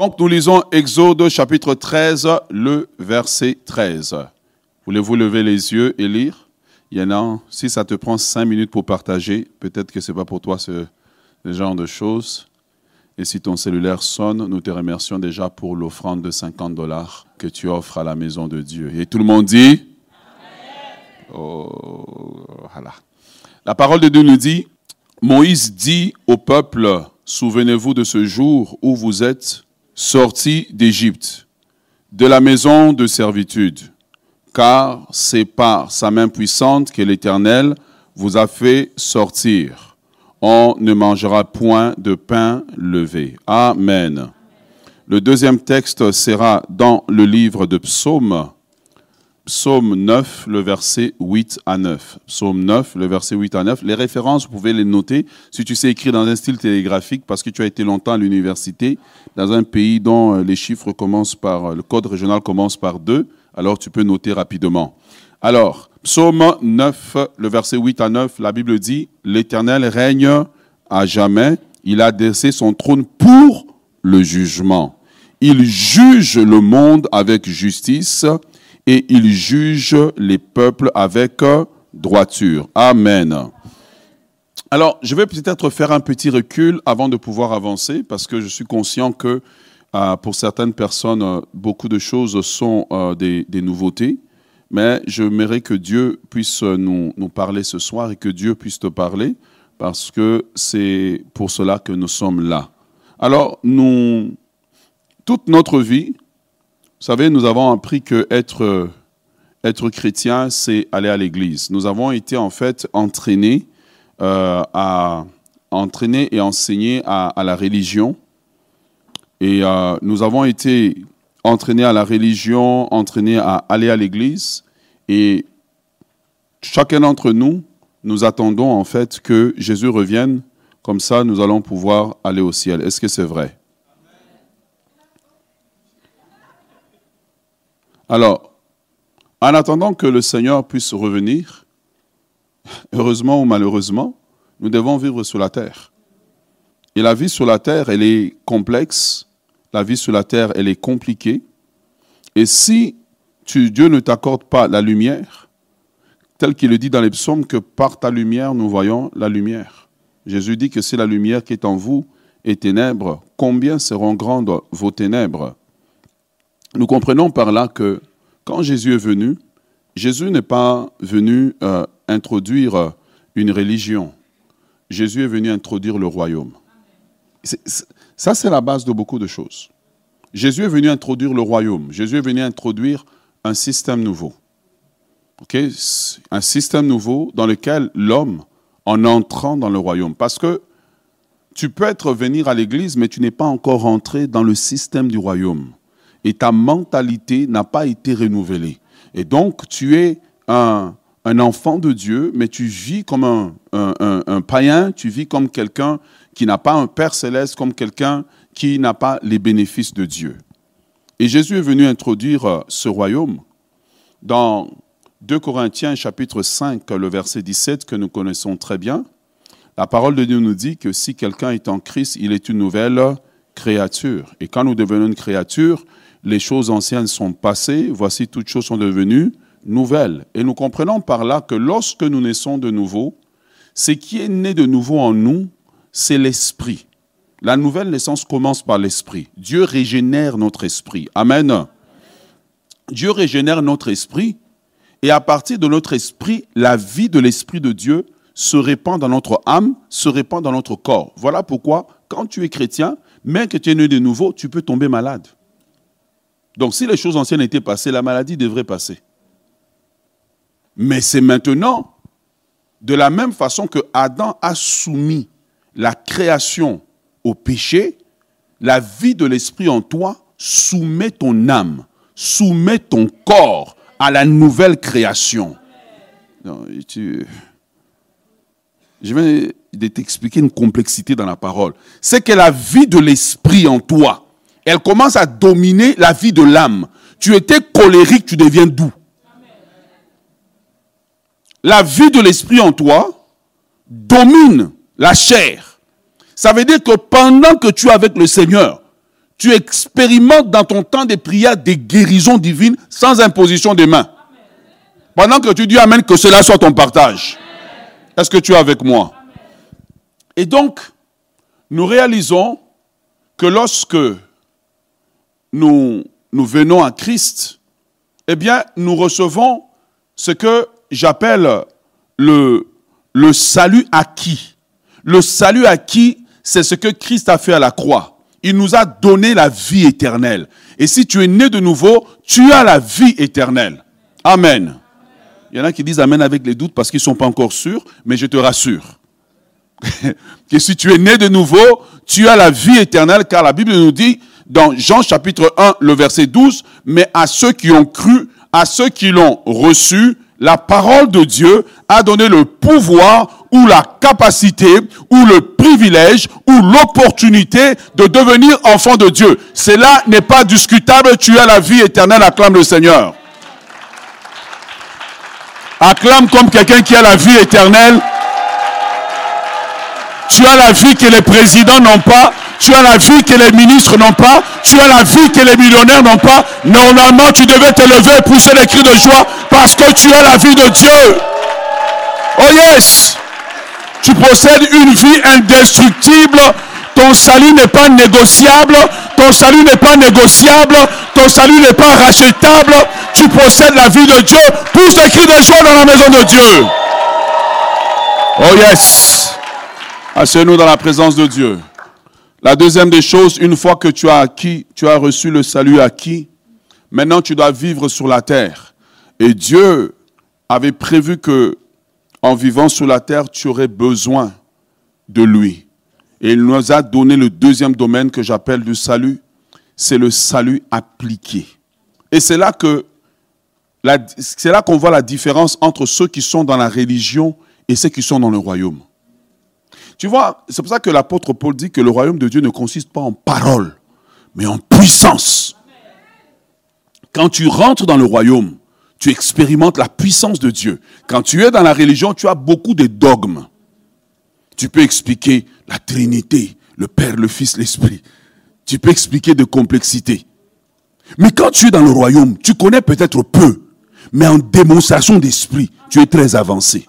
Donc nous lisons Exode chapitre 13, le verset 13. Voulez-vous lever les yeux et lire? Il y en a, si ça te prend cinq minutes pour partager, peut-être que ce n'est pas pour toi ce, genre de choses. Et si ton cellulaire sonne, nous te remercions déjà pour l'offrande de 50 dollars que tu offres à la maison de Dieu. Et tout le monde dit? Oh, voilà. La parole de Dieu nous dit, Moïse dit au peuple, souvenez-vous de ce jour où vous êtes sortis d'Égypte, de la maison de servitude, car c'est par sa main puissante que l'Éternel vous a fait sortir. On ne mangera point de pain levé. Amen. Le deuxième texte sera dans le livre de Psaume Psaume 9, le verset 8 à 9. Psaume 9, le verset 8 à 9. Les références, vous pouvez les noter si tu sais écrire dans un style télégraphique parce que tu as été longtemps à l'université dans un pays dont euh, les chiffres commencent par, euh, le code régional commence par 2, alors tu peux noter rapidement. Alors, Psaume 9, le verset 8 à 9, la Bible dit, L'Éternel règne à jamais, il a dressé son trône pour le jugement. Il juge le monde avec justice et il juge les peuples avec droiture. Amen. Alors, je vais peut-être faire un petit recul avant de pouvoir avancer, parce que je suis conscient que euh, pour certaines personnes, euh, beaucoup de choses sont euh, des, nouveautés, mais je j'aimerais que Dieu puisse nous, nous, parler ce soir et que Dieu puisse te parler, parce que c'est pour cela que nous sommes là. Alors, nous, toute notre vie, vous savez, nous avons appris que être, chrétien, c'est aller à l'église. Nous avons été en fait entraînés euh, à entraîner et enseigner à, la religion. Et euh, nous avons été entraînés à la religion, entraînés à aller à l'église. Et chacun d'entre nous, nous attendons en fait que Jésus revienne. Comme ça, nous allons pouvoir aller au ciel. Est-ce que c'est vrai? Alors, en attendant que le Seigneur puisse revenir, heureusement ou malheureusement, nous devons vivre sur la terre. Et la vie sur la terre, elle est complexe, la vie sur la terre, elle est compliquée. Et si Dieu ne t'accorde pas la lumière, tel qu'il le dit dans les psaumes, que par ta lumière, nous voyons la lumière. Jésus dit que c'est la lumière qui est en vous est ténèbres, combien seront grandes vos ténèbres? Nous comprenons par là que quand Jésus est venu, Jésus n'est pas venu euh, introduire une religion. Jésus est venu introduire le royaume. ça, c'est la base de beaucoup de choses. Jésus est venu introduire le royaume. Jésus est venu introduire un système nouveau. Un système nouveau dans lequel l'homme, en entrant dans le royaume, parce que tu peux être venir à l'église, mais tu n'es pas encore entré dans le système du royaume et ta mentalité n'a pas été renouvelée. Et donc, tu es un, enfant de Dieu, mais tu vis comme un, un païen, tu vis comme quelqu'un qui n'a pas un Père céleste, comme quelqu'un qui n'a pas les bénéfices de Dieu. Et Jésus est venu introduire euh, ce royaume dans 2 Corinthiens chapitre 5, le verset 17 que nous connaissons très bien. La parole de Dieu nous dit que si quelqu'un est en Christ, il est une nouvelle créature. Et quand nous devenons une créature, les choses anciennes sont passées, voici toutes choses sont devenues nouvelles. Et nous comprenons par là que lorsque nous naissons de nouveau, ce qui est né de nouveau en nous, c'est l'esprit. La nouvelle naissance commence par l'esprit. Dieu régénère notre esprit. Amen. Dieu régénère notre esprit et à partir de notre esprit, la vie de l'esprit de Dieu se répand dans notre âme, se répand dans notre corps. Voilà pourquoi, quand tu es chrétien, même que tu es né de nouveau, tu peux tomber malade. Donc si les choses anciennes étaient passées, la maladie devrait passer. Mais c'est maintenant, de la même façon que Adam a soumis la création au péché, la vie de l'esprit en toi soumet ton âme, soumet ton corps à la nouvelle création. je vais t'expliquer une complexité dans la parole. C'est que la vie de l'esprit en toi, elle commence à dominer la vie de l'âme. Tu étais colérique, tu deviens doux. La vie de l'esprit en toi domine la chair. Ça veut dire que pendant que tu es avec le Seigneur, tu expérimentes dans ton temps de prière des guérisons divines sans imposition des mains. Pendant que tu dis Amen, que cela soit ton partage. Est-ce que tu es avec moi? Et donc, nous réalisons que lorsque nous, venons à Christ, eh bien, nous recevons ce que j'appelle le, le salut acquis. Le salut acquis, c'est ce que Christ a fait à la croix. Il nous a donné la vie éternelle. Et si tu es né de nouveau, tu as la vie éternelle. Amen. Il y en a qui disent Amen avec les doutes parce qu'ils ne sont pas encore sûrs, mais je te rassure. que si tu es né de nouveau, tu as la vie éternelle, car la Bible nous dit dans Jean chapitre 1, le verset 12, mais à ceux qui ont cru, à ceux qui l'ont reçu, la parole de Dieu a donné le pouvoir ou la capacité ou le privilège ou l'opportunité de devenir enfant de Dieu. Cela n'est pas discutable, tu as la vie éternelle, acclame le Seigneur. Acclame comme quelqu'un qui a la vie éternelle. Tu as la vie que les présidents n'ont pas. Tu as la vie que les ministres n'ont pas. Tu as la vie que les millionnaires n'ont pas. Normalement, tu devais te lever et pousser les cris de joie parce que tu as la vie de Dieu. Oh yes! Tu possèdes une vie indestructible. Ton salut n'est pas négociable. Ton salut n'est pas négociable. Ton salut n'est pas rachetable. Tu possèdes la vie de Dieu. Pousse des cris de joie dans la maison de Dieu. Oh yes. Asseyez-nous dans la présence de Dieu. La deuxième des choses, une fois que tu as acquis, tu as reçu le salut acquis, maintenant tu dois vivre sur la terre. Et Dieu avait prévu que, en vivant sur la terre, tu aurais besoin de lui. Et il nous a donné le deuxième domaine que j'appelle du salut, c'est le salut appliqué. Et c'est là que c'est là qu'on voit la différence entre ceux qui sont dans la religion et ceux qui sont dans le royaume. Tu vois, c'est pour ça que l'apôtre Paul dit que le royaume de Dieu ne consiste pas en parole, mais en puissance. Quand tu rentres dans le royaume, tu expérimentes la puissance de Dieu. Quand tu es dans la religion, tu as beaucoup de dogmes. Tu peux expliquer la Trinité, le Père, le Fils, l'Esprit. Tu peux expliquer de complexité. Mais quand tu es dans le royaume, tu connais peut-être peu, mais en démonstration d'esprit, tu es très avancé.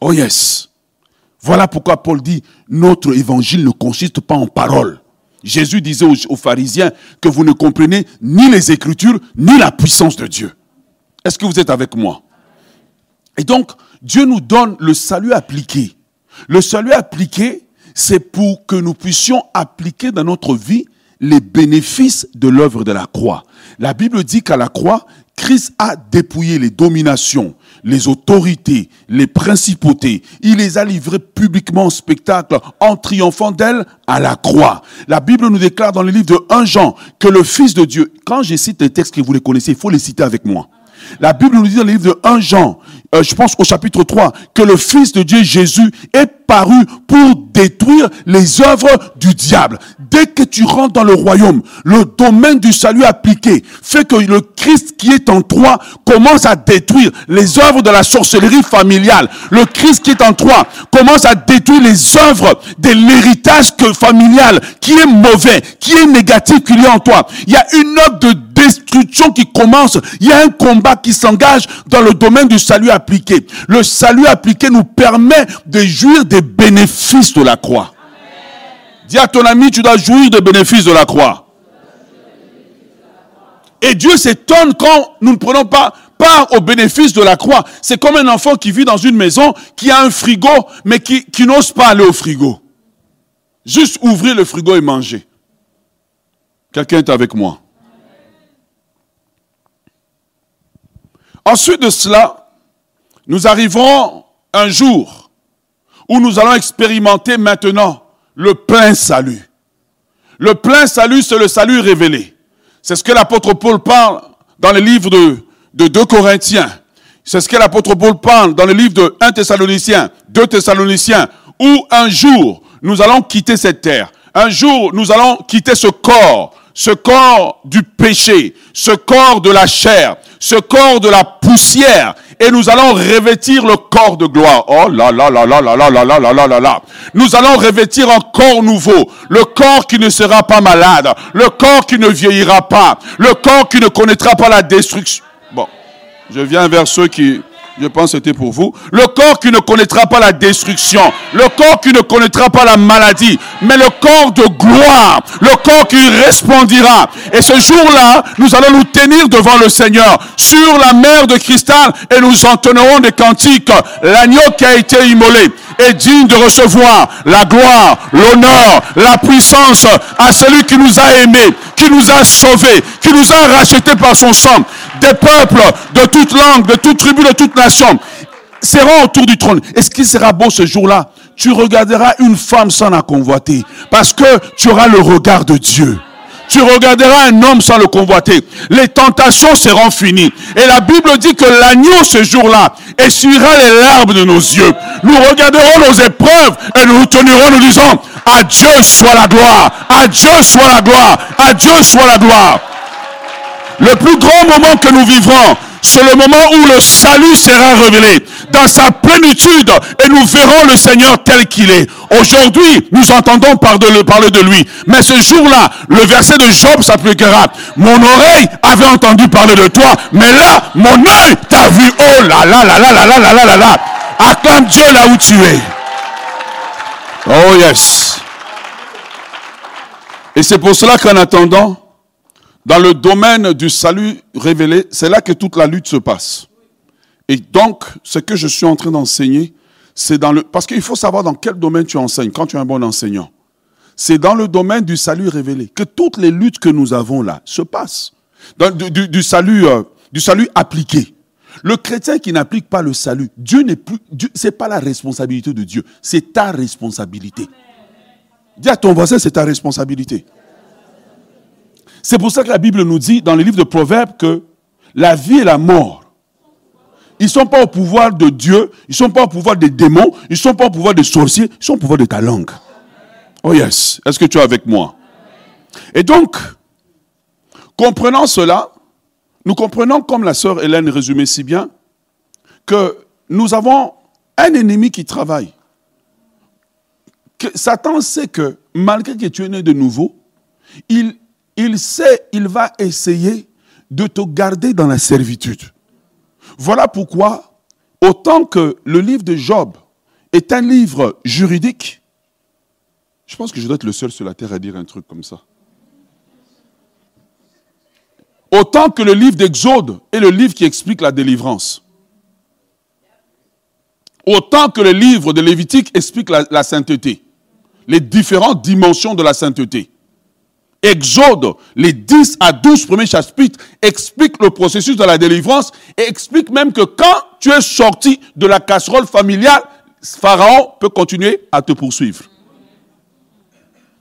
Oh yes. Voilà pourquoi Paul dit, notre évangile ne consiste pas en paroles. Jésus disait aux, pharisiens que vous ne comprenez ni les Écritures, ni la puissance de Dieu. Est-ce que vous êtes avec moi? Et donc, Dieu nous donne le salut appliqué. Le salut appliqué, c'est pour que nous puissions appliquer dans notre vie les bénéfices de l'œuvre de la croix. La Bible dit qu'à la croix, Christ a dépouillé les dominations, les autorités, les principautés. Il les a livrées publiquement en spectacle en triomphant d'elles à la croix. La Bible nous déclare dans le livre de 1 Jean que le Fils de Dieu, quand je cite les textes que vous les connaissez, il faut les citer avec moi. La Bible nous dit dans le livre de 1 Jean, euh, je pense au chapitre 3, que le Fils de Dieu Jésus est paru pour détruire les œuvres du diable. Dès que tu rentres dans le royaume, le domaine du salut appliqué fait que le Christ qui est en toi commence à détruire les œuvres de la sorcellerie familiale. Le Christ qui est en toi commence à détruire les œuvres de l'héritage familial qui est mauvais, qui est négatif qu'il y a en toi. Il y a une œuvre de destruction qui commence. Il y a un combat qui s'engage dans le domaine du salut appliqué. Le salut appliqué nous permet de jouir des bénéfices de la croix. Dis à ton ami, tu dois jouir des bénéfices de la croix. Et Dieu s'étonne quand nous ne prenons pas part aux bénéfices de la croix. C'est comme un enfant qui vit dans une maison, qui a un frigo, mais qui, qui n'ose pas aller au frigo. Juste ouvrir le frigo et manger. Quelqu'un est avec moi. Ensuite de cela, nous arriverons un jour où nous allons expérimenter maintenant le plein salut. Le plein salut, c'est le salut révélé. C'est ce que l'apôtre Paul parle dans le livre de, de 2 Corinthiens. C'est ce que l'apôtre Paul parle dans le livre de 1 Thessaloniciens, 2 Thessaloniciens, où un jour nous allons quitter cette terre. Un jour nous allons quitter ce corps, ce corps du péché, ce corps de la chair, ce corps de la poussière et nous allons revêtir le corps de gloire. Oh là là là là là là là là là là là là. Nous allons revêtir un corps nouveau, le corps qui ne sera pas malade, le corps qui ne vieillira pas, le corps qui ne connaîtra pas la destruction. Bon, je viens vers ceux qui je pense que c'était pour vous. Le corps qui ne connaîtra pas la destruction. Le corps qui ne connaîtra pas la maladie. Mais le corps de gloire. Le corps qui resplendira. Et ce jour-là, nous allons nous tenir devant le Seigneur sur la mer de cristal et nous entonnerons des cantiques. L'agneau qui a été immolé est digne de recevoir la gloire, l'honneur, la puissance à celui qui nous a aimés, qui nous a sauvés, qui nous a rachetés par son sang. Des peuples de toute langue, de toute tribu, de toute nation seront autour du trône. Est-ce qu'il sera beau ce jour-là? Tu regarderas une femme sans la convoiter parce que tu auras le regard de Dieu tu regarderas un homme sans le convoiter. Les tentations seront finies. Et la Bible dit que l'agneau ce jour-là essuiera les larmes de nos yeux. Nous regarderons nos épreuves et nous nous tenirons nous disant, à Dieu soit la gloire, à Dieu soit la gloire, à Dieu soit la gloire. Le plus grand moment que nous vivrons, c'est le moment où le salut sera révélé dans sa plénitude et nous verrons le Seigneur tel qu'il est. Aujourd'hui, nous entendons parler de lui. Mais ce jour-là, le verset de Job s'appliquera. Mon oreille avait entendu parler de toi, mais là, mon œil t'a vu. Oh là là là là là là là là là là. Acclame Dieu là où tu es. Oh yes. Et c'est pour cela qu'en attendant, dans le domaine du salut révélé, c'est là que toute la lutte se passe. Et donc, ce que je suis en train d'enseigner, c'est dans le... Parce qu'il faut savoir dans quel domaine tu enseignes quand tu es un bon enseignant. C'est dans le domaine du salut révélé que toutes les luttes que nous avons là se passent. Du, salut, euh, du salut appliqué. Le chrétien qui n'applique pas le salut, Dieu n'est plus, c'est pas la responsabilité de Dieu, c'est ta responsabilité. Dis à ton voisin, c'est ta responsabilité. C'est pour ça que la Bible nous dit dans le livre de Proverbes que la vie et la mort, ils ne sont pas au pouvoir de Dieu, ils ne sont pas au pouvoir des démons, ils ne sont pas au pouvoir des sorciers, ils sont au pouvoir de ta langue. Oh yes, est-ce que tu es avec moi? Et donc, comprenant cela, nous comprenons, comme la sœur Hélène résumait si bien, que nous avons un ennemi qui travaille. Satan sait que malgré que tu es né de nouveau, il il sait, il va essayer de te garder dans la servitude. Voilà pourquoi, autant que le livre de Job est un livre juridique, je pense que je dois être le seul sur la terre à dire un truc comme ça. Autant que le livre d'Exode est le livre qui explique la délivrance. Autant que le livre de Lévitique explique la, sainteté. Les différentes dimensions de la sainteté. Exode, les 10 à 12 premiers chapitres, expliquent le processus de la délivrance et expliquent même que quand tu es sorti de la casserole familiale, Pharaon peut continuer à te poursuivre.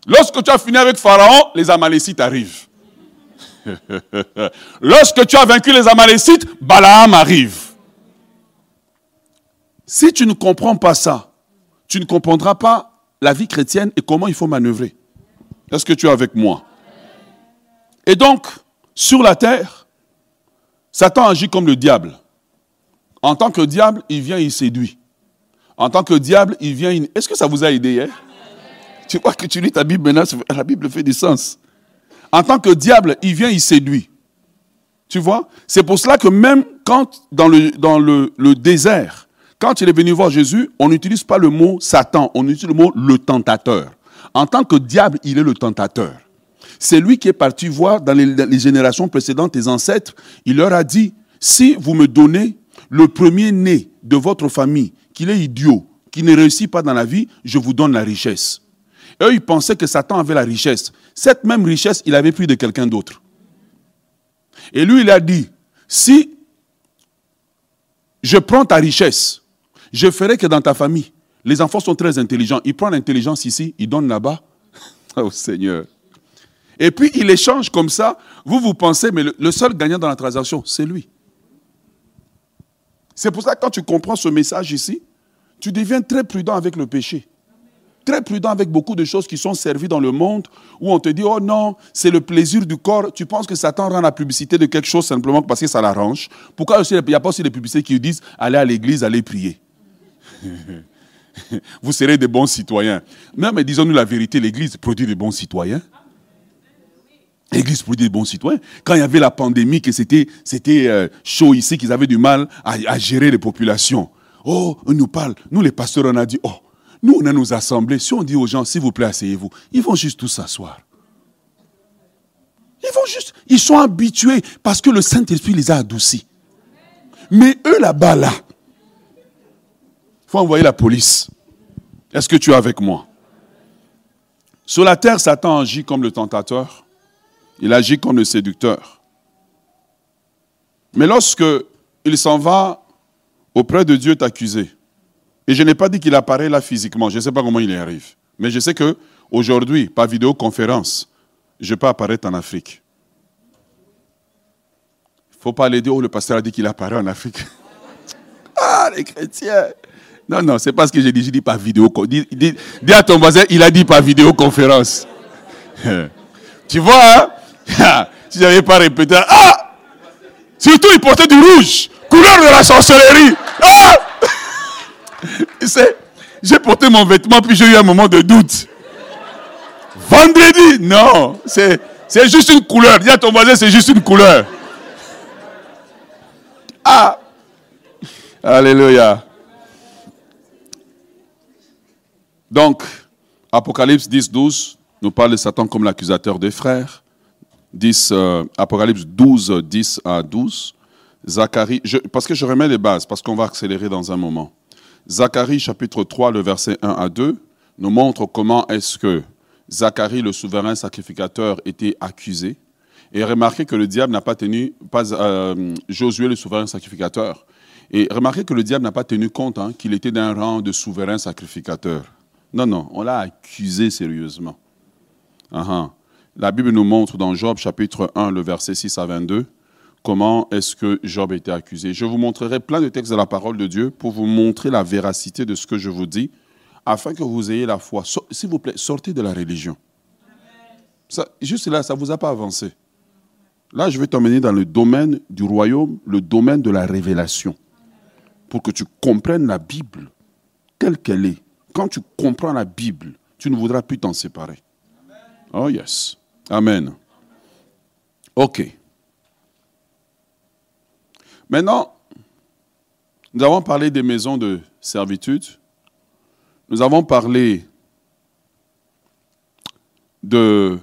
Lorsque tu as fini avec Pharaon, les Amalécites arrivent. Lorsque tu as vaincu les Amalécites, Balaam arrive. Si tu ne comprends pas ça, tu ne comprendras pas la vie chrétienne et comment il faut manœuvrer. Est-ce que tu es avec moi? Et donc, sur la terre, Satan agit comme le diable. En tant que diable, il vient, il séduit. En tant que diable, il vient. Est-ce que ça vous a aidé hein? Tu vois que tu lis ta Bible maintenant, la Bible fait du sens. En tant que diable, il vient, il séduit. Tu vois? C'est pour cela que même quand, dans, le, dans le désert, quand il est venu voir Jésus, on n'utilise pas le mot Satan, on utilise le mot le tentateur. En tant que diable, il est le tentateur. C'est lui qui est parti voir dans les, générations précédentes tes ancêtres. Il leur a dit, si vous me donnez le premier-né de votre famille, qu'il est idiot, qui ne réussit pas dans la vie, je vous donne la richesse. eux, ils pensaient que Satan avait la richesse. Cette même richesse, il avait pris de quelqu'un d'autre. Et lui, il a dit, si je prends ta richesse, je ferai que dans ta famille, les enfants sont très intelligents. Ils prennent l'intelligence ici, ils donnent là-bas. Oh Seigneur. Et puis il échange comme ça. Vous, vous pensez, mais le, seul gagnant dans la transaction, c'est lui. C'est pour ça que quand tu comprends ce message ici, tu deviens très prudent avec le péché. très prudent avec beaucoup de choses qui sont servies dans le monde, où on te dit, oh non, c'est le plaisir du corps. Tu penses que Satan rend la publicité de quelque chose simplement parce que ça l'arrange? Pourquoi il n'y a pas aussi des publicités qui disent, allez à l'église, allez prier? Vous serez des bons citoyens. Mais, mais disons-nous la vérité, l'église produit des bons citoyens. L'église produit des bons citoyens. Quand il y avait la pandémie, que c'était, euh, chaud ici, qu'ils avaient du mal à, à gérer les populations. Oh, on nous parle. Nous, les pasteurs, on a dit, oh, nous, on a nos assemblées. Si on dit aux gens, s'il vous plaît, asseyez-vous, ils vont juste tous s'asseoir. Ils vont juste, ils sont habitués parce que le Saint-Esprit les a adoucis. Mais eux là-bas, là, il faut envoyer la police. Est-ce que tu es avec moi? Sur la terre, Satan agit comme le tentateur. Il agit comme le séducteur. Mais lorsque il s'en va auprès de Dieu t'accuser, et je n'ai pas dit qu'il apparaît là physiquement. Je ne sais pas comment il y arrive. Mais je sais que aujourd'hui, par vidéoconférence, je peux apparaître en Afrique. Il ne faut pas aller dire, oh, le pasteur a dit qu'il apparaît en Afrique. ah, les chrétiens. Non, non, c'est pas ce que j'ai dit. J'ai dit par vidéoconférence. Dis, dis, à ton voisin, il a dit par vidéoconférence. tu vois, hein? si je n'avais pas répété, ah Surtout, il portait du rouge, couleur de la sorcellerie. Ah j'ai porté mon vêtement, puis j'ai eu un moment de doute. Vendredi, non, c'est, c'est juste une couleur. Dis à ton voisin, c'est juste une couleur. Ah, Alléluia. Donc, Apocalypse 10, 12 nous parle de Satan comme l'accusateur des frères. 10, euh, Apocalypse 12, 10 à 12. Zacharie, parce que je remets les bases, parce qu'on va accélérer dans un moment. Zacharie chapitre 3, le verset 1 à 2, nous montre comment est-ce que Zacharie, le souverain sacrificateur, était accusé. Et remarquez que le diable n'a pas tenu, pas euh, Josué, le souverain sacrificateur. Et remarquez que le diable n'a pas tenu compte hein, qu'il était d'un rang de souverain sacrificateur. Non, non, on l'a accusé sérieusement. Uh -huh. La Bible nous montre dans Job chapitre 1, le verset 6 à 22, comment est-ce que Job était accusé. Je vous montrerai plein de textes de la parole de Dieu pour vous montrer la véracité de ce que je vous dis, afin que vous ayez la foi. S'il vous plaît, sortez de la religion. Ça, juste là, ça ne vous a pas avancé. Là, je vais t'emmener dans le domaine du royaume, le domaine de la révélation, pour que tu comprennes la Bible, telle qu'elle est. Quand tu comprends la Bible, tu ne voudras plus t'en séparer. Oh yes. Amen. OK. Maintenant, nous avons parlé des maisons de servitude. Nous avons parlé de,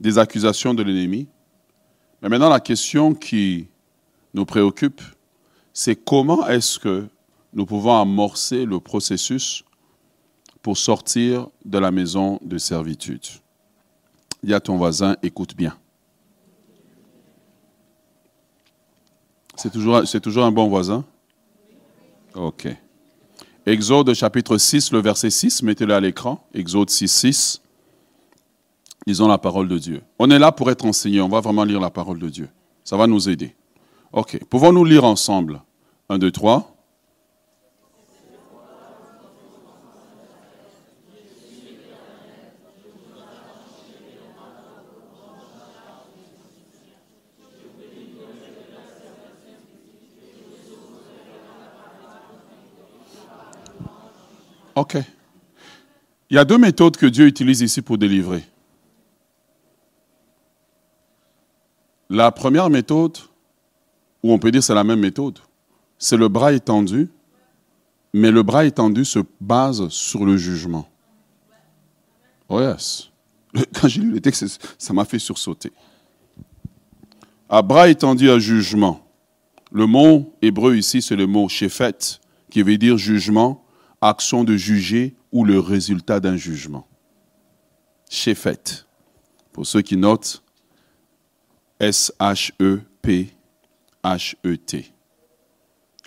des accusations de l'ennemi. Mais maintenant, la question qui nous préoccupe, c'est comment est-ce que nous pouvons amorcer le processus pour sortir de la maison de servitude. Dis à ton voisin, écoute bien. C'est toujours, toujours un bon voisin? Ok. Exode chapitre 6, le verset 6, mettez-le à l'écran. Exode 6, 6. Lisons la parole de Dieu. On est là pour être enseigné, on va vraiment lire la parole de Dieu. Ça va nous aider. Ok. Pouvons-nous lire ensemble? 1, 2, 3. OK. Il y a deux méthodes que Dieu utilise ici pour délivrer. La première méthode, ou on peut dire c'est la même méthode, c'est le bras étendu, mais le bras étendu se base sur le jugement. Oh yes. Quand j'ai lu le texte, ça m'a fait sursauter. À bras étendu à jugement. Le mot hébreu ici, c'est le mot shephet, qui veut dire jugement action de juger ou le résultat d'un jugement. Shephet. Pour ceux qui notent, S-H-E-P-H-E-T.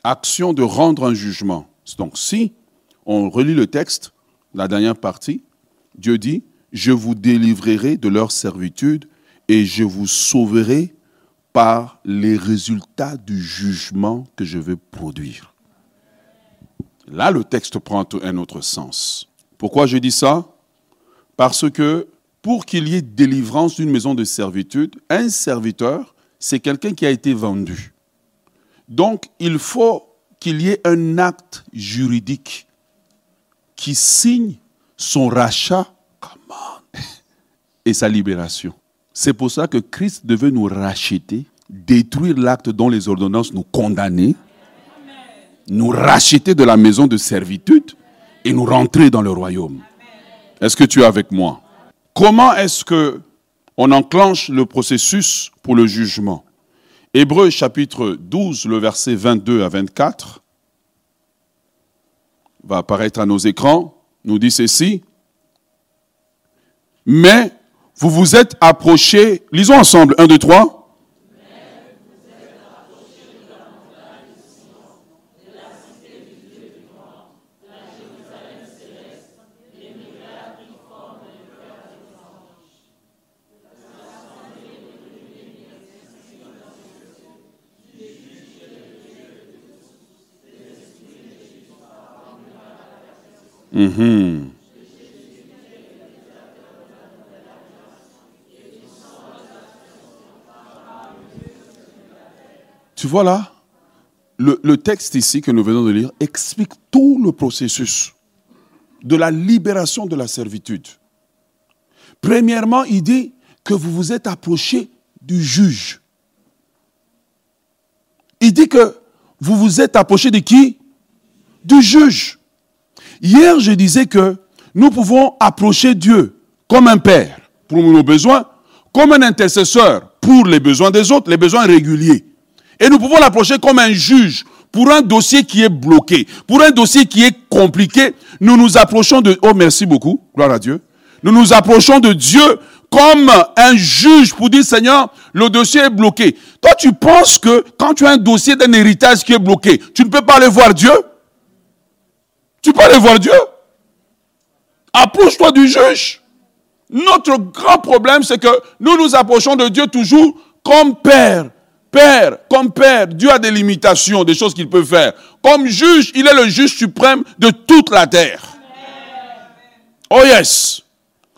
Action de rendre un jugement. Donc si on relit le texte, la dernière partie, Dieu dit, je vous délivrerai de leur servitude et je vous sauverai par les résultats du jugement que je vais produire. Là, le texte prend un autre sens. Pourquoi je dis ça? Parce que pour qu'il y ait délivrance d'une maison de servitude, un serviteur, c'est quelqu'un qui a été vendu. Donc, il faut qu'il y ait un acte juridique qui signe son rachat et sa libération. C'est pour ça que Christ devait nous racheter, détruire l'acte dont les ordonnances nous condamnaient, nous racheter de la maison de servitude et nous rentrer dans le royaume. Est-ce que tu es avec moi? Comment est-ce que on enclenche le processus pour le jugement? Hébreu chapitre 12, le verset 22 à 24 va apparaître à nos écrans, nous dit ceci. Mais vous vous êtes approchés, lisons ensemble, 1, 2, 3. Mhm. Tu vois là, le, le, texte ici que nous venons de lire explique tout le processus de la libération de la servitude. Premièrement, il dit que vous vous êtes approché du juge. Il dit que vous vous êtes approché de qui? Du juge. Hier, je disais que nous pouvons approcher Dieu comme un père pour nos besoins, comme un intercesseur pour les besoins des autres, les besoins réguliers. Et nous pouvons l'approcher comme un juge pour un dossier qui est bloqué, pour un dossier qui est compliqué. Nous nous approchons de... Oh, merci beaucoup, gloire à Dieu. Nous nous approchons de Dieu comme un juge pour dire, Seigneur, le dossier est bloqué. Toi, tu penses que quand tu as un dossier d'un héritage qui est bloqué, tu ne peux pas aller voir Dieu? Tu peux aller voir Dieu. Approche-toi du juge. Notre grand problème, c'est que nous nous approchons de Dieu toujours comme Père. Père, comme Père, Dieu a des limitations, des choses qu'il peut faire. Comme juge, il est le juge suprême de toute la terre. Oh yes.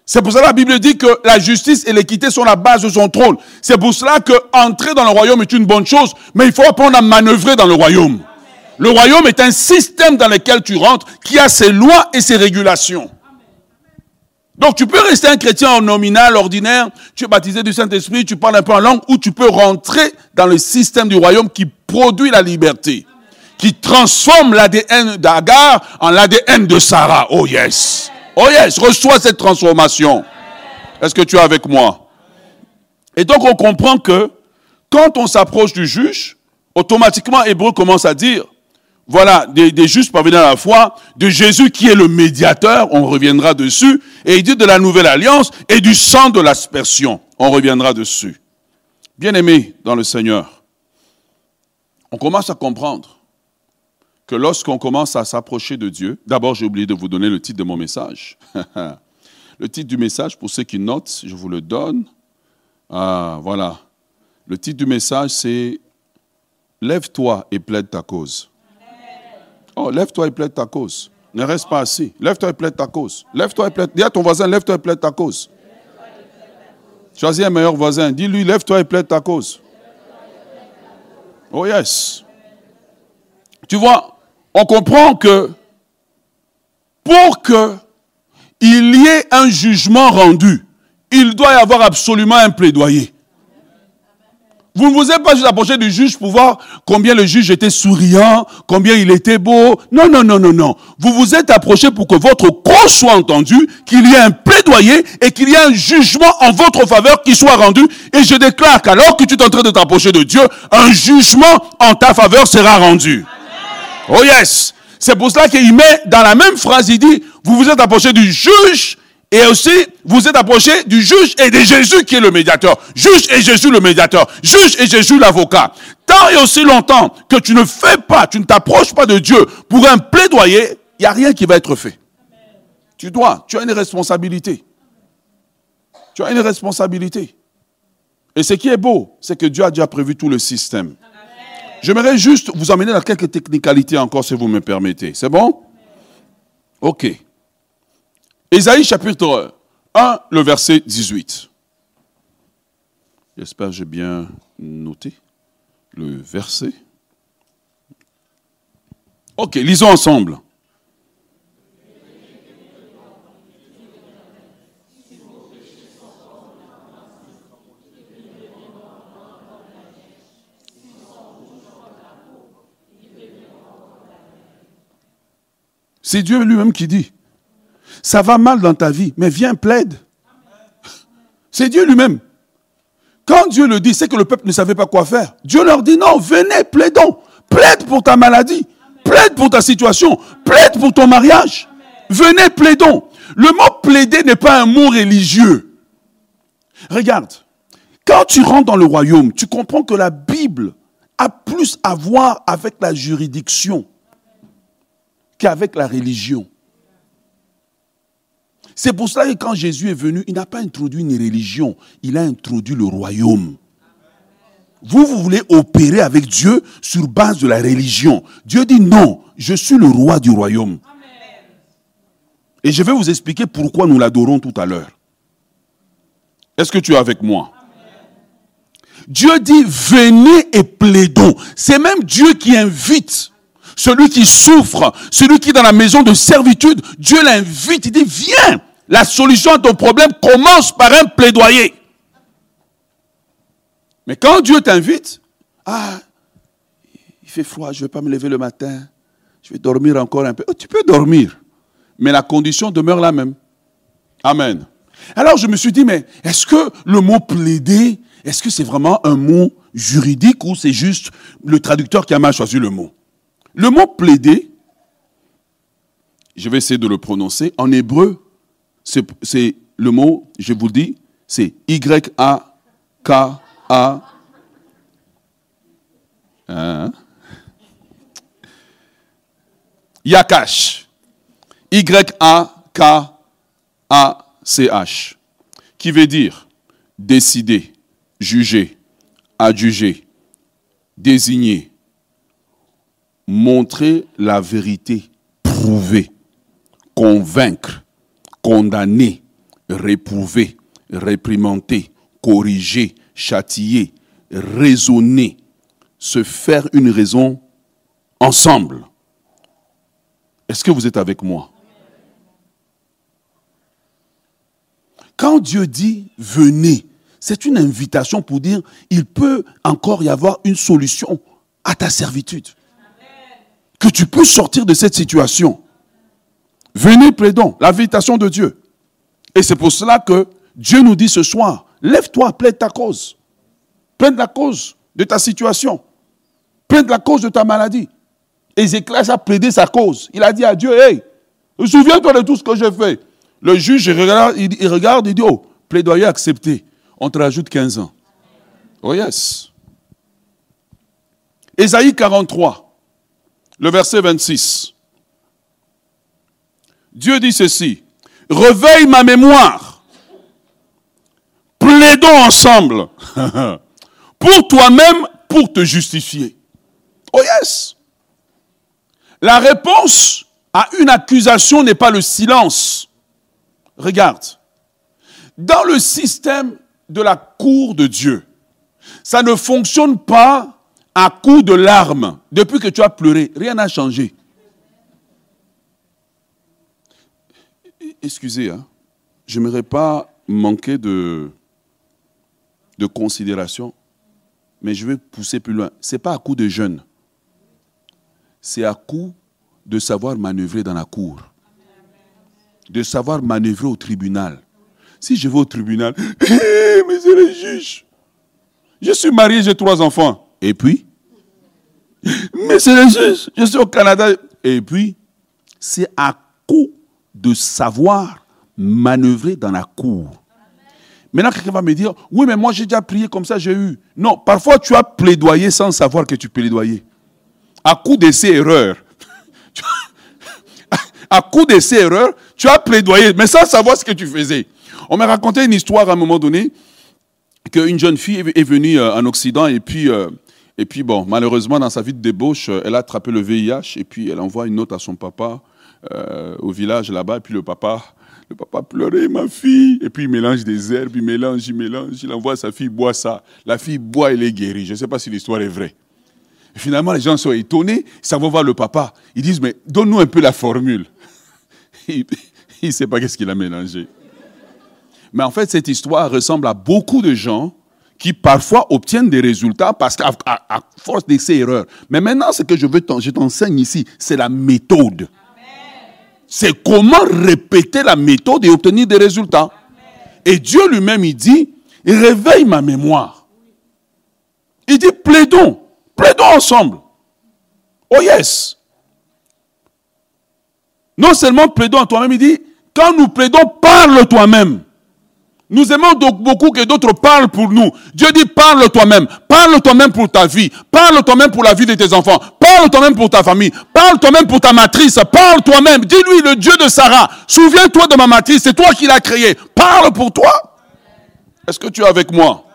C'est pour ça que la Bible dit que la justice et l'équité sont la base de son trône. C'est pour cela que entrer dans le royaume est une bonne chose, mais il faut apprendre à manœuvrer dans le royaume. Le royaume est un système dans lequel tu rentres qui a ses lois et ses régulations. Donc tu peux rester un chrétien en nominal, ordinaire, tu es baptisé du Saint-Esprit, tu parles un peu en langue, ou tu peux rentrer dans le système du royaume qui produit la liberté, qui transforme l'ADN d'Agar en l'ADN de Sarah. Oh yes. Oh yes, reçois cette transformation. Est-ce que tu es avec moi? Et donc on comprend que quand on s'approche du juge, automatiquement Hébreu commence à dire, voilà, des, justes parvenus à la foi, de Jésus qui est le médiateur, on reviendra dessus, et il dit de la nouvelle alliance et du sang de l'aspersion, on reviendra dessus. Bien-aimés dans le Seigneur, on commence à comprendre que lorsqu'on commence à s'approcher de Dieu, d'abord j'ai oublié de vous donner le titre de mon message. le titre du message, pour ceux qui notent, je vous le donne. Ah, voilà. Le titre du message, c'est Lève-toi et plaide ta cause. Oh, lève-toi et plaide ta cause. Ne reste pas assis. Lève-toi et plaide ta cause. Lève-toi et plaide. Dis à ton voisin, lève-toi et plaide ta cause. Choisis un meilleur voisin. Dis-lui, lève-toi et plaide ta cause. Oh yes. Tu vois, on comprend que pour que il y ait un jugement rendu, il doit y avoir absolument un plaidoyer. Vous ne vous êtes pas juste approché du juge pour voir combien le juge était souriant, combien il était beau. Non, non, non, non, non. Vous vous êtes approché pour que votre cause soit entendue, qu'il y ait un plaidoyer et qu'il y ait un jugement en votre faveur qui soit rendu. Et je déclare qu'alors que tu es en train de t'approcher de Dieu, un jugement en ta faveur sera rendu. Oh yes. C'est pour cela qu'il met dans la même phrase, il dit, vous vous êtes approché du juge et aussi, vous êtes approché du juge et de Jésus qui est le médiateur. Juge et Jésus le médiateur. Juge et Jésus l'avocat. Tant et aussi longtemps que tu ne fais pas, tu ne t'approches pas de Dieu pour un plaidoyer, il n'y a rien qui va être fait. Tu dois, tu as une responsabilité. Tu as une responsabilité. Et ce qui est beau, c'est que Dieu a déjà prévu tout le système. J'aimerais juste vous amener dans quelques technicalités encore, si vous me permettez. C'est bon? Ok. Ésaïe chapitre 1, le verset 18. J'espère que j'ai bien noté le verset. Ok, lisons ensemble. C'est Dieu lui-même qui dit. Ça va mal dans ta vie, mais viens, plaide. C'est Dieu lui-même. Quand Dieu le dit, c'est que le peuple ne savait pas quoi faire. Dieu leur dit, non, venez, plaidons. Plaide pour ta maladie. Plaide pour ta situation. Plaide pour ton mariage. Venez, plaidons. Le mot plaider n'est pas un mot religieux. Regarde, quand tu rentres dans le royaume, tu comprends que la Bible a plus à voir avec la juridiction qu'avec la religion. C'est pour cela que quand Jésus est venu, il n'a pas introduit une religion, il a introduit le royaume. Vous, vous voulez opérer avec Dieu sur base de la religion. Dieu dit non, je suis le roi du royaume. Et je vais vous expliquer pourquoi nous l'adorons tout à l'heure. Est-ce que tu es avec moi? Dieu dit, venez et plaidons. C'est même Dieu qui invite celui qui souffre, celui qui est dans la maison de servitude. Dieu l'invite, il dit, viens. La solution à ton problème commence par un plaidoyer. Mais quand Dieu t'invite, ah, il fait froid, je ne vais pas me lever le matin, je vais dormir encore un peu. Oh, tu peux dormir, mais la condition demeure la même. Amen. Alors je me suis dit, mais est-ce que le mot plaider, est-ce que c'est vraiment un mot juridique ou c'est juste le traducteur qui a mal choisi le mot? Le mot plaider, je vais essayer de le prononcer, en hébreu, c'est le mot, je vous le dis, c'est Y-A-K a. Hein? Yakash. Y-A-K-A-C-H. Qui veut dire décider, juger, adjuger, désigner, montrer la vérité, prouver, convaincre, condamner, réprouver, réprimander, corriger, châtier, raisonner, se faire une raison ensemble. Est-ce que vous êtes avec moi? Quand Dieu dit venez, c'est une invitation pour dire il peut encore y avoir une solution à ta servitude. Que tu peux sortir de cette situation. Venez, plaidons, l'invitation de Dieu. Et c'est pour cela que Dieu nous dit ce soir, Lève-toi, plaide ta cause. Plaide la cause de ta situation. Plaide la cause de ta maladie. Ézéchiel a plaidé sa cause. Il a dit à Dieu, hey, souviens-toi de tout ce que j'ai fait. Le juge, il regarde, il, regarde, il dit, oh, plaidoyer accepté. On te rajoute 15 ans. Oh yes. Ésaïe 43, le verset 26. Dieu dit ceci, réveille ma mémoire plaidons ensemble pour toi-même, pour te justifier. Oh yes. La réponse à une accusation n'est pas le silence. Regarde. Dans le système de la cour de Dieu, ça ne fonctionne pas à coup de larmes. Depuis que tu as pleuré, rien n'a changé. Excusez, hein, je n'aimerais pas manquer de, considération, mais je vais pousser plus loin. Ce n'est pas à coup de jeûne. C'est à coup de savoir manœuvrer dans la cour. De savoir manœuvrer au tribunal. Si je vais au tribunal, mais c'est le juge. Je suis marié, j'ai trois enfants. Et puis Mais c'est le juge. Je suis au Canada. Et puis, c'est à coup de savoir manœuvrer dans la cour. Maintenant, quelqu'un va me dire, oui, mais moi j'ai déjà prié comme ça, j'ai eu. Non, parfois tu as plaidoyé sans savoir que tu plaidoyais. À coup de ces erreurs. à coup de ces erreurs, tu as plaidoyé, mais sans savoir ce que tu faisais. On m'a raconté une histoire à un moment donné, qu'une jeune fille est venue euh, en Occident et puis, euh, et puis bon, malheureusement, dans sa vie de débauche, euh, elle a attrapé le VIH et puis elle envoie une note à son papa au village là-bas et puis le papa Le papa pleurait, ma fille. Et puis il mélange des herbes, il mélange, il mélange. Il envoie sa fille boire ça. La fille boit, elle est guérie. Je ne sais pas si l'histoire est vraie. finalement, les gens sont étonnés. S'en vont voir le papa. Ils disent, mais donne-nous un peu la formule. il ne sait pas qu'est-ce qu'il a mélangé. Mais en fait, cette histoire ressemble à beaucoup de gens qui parfois obtiennent des résultats parce qu'à force de ces erreurs. Mais maintenant, ce que je veux je t'enseigne ici, c'est la méthode. C'est comment répéter la méthode et obtenir des résultats. Et Dieu lui-même, il dit, il réveille ma mémoire. Il dit, plaidons, plaidons ensemble. Oh yes. Non seulement plaidons à toi-même, il dit, quand nous plaidons, parle toi-même. Nous aimons donc beaucoup que d'autres parlent pour nous. Dieu dit parle toi-même. Parle toi-même pour ta vie. Parle toi-même pour la vie de tes enfants. Parle toi-même pour ta famille. Parle toi-même pour ta matrice. Parle toi-même. Dis-lui le Dieu de Sarah. Souviens-toi de ma matrice. C'est toi qui l'as créée. Parle pour toi. Est-ce que tu es avec moi?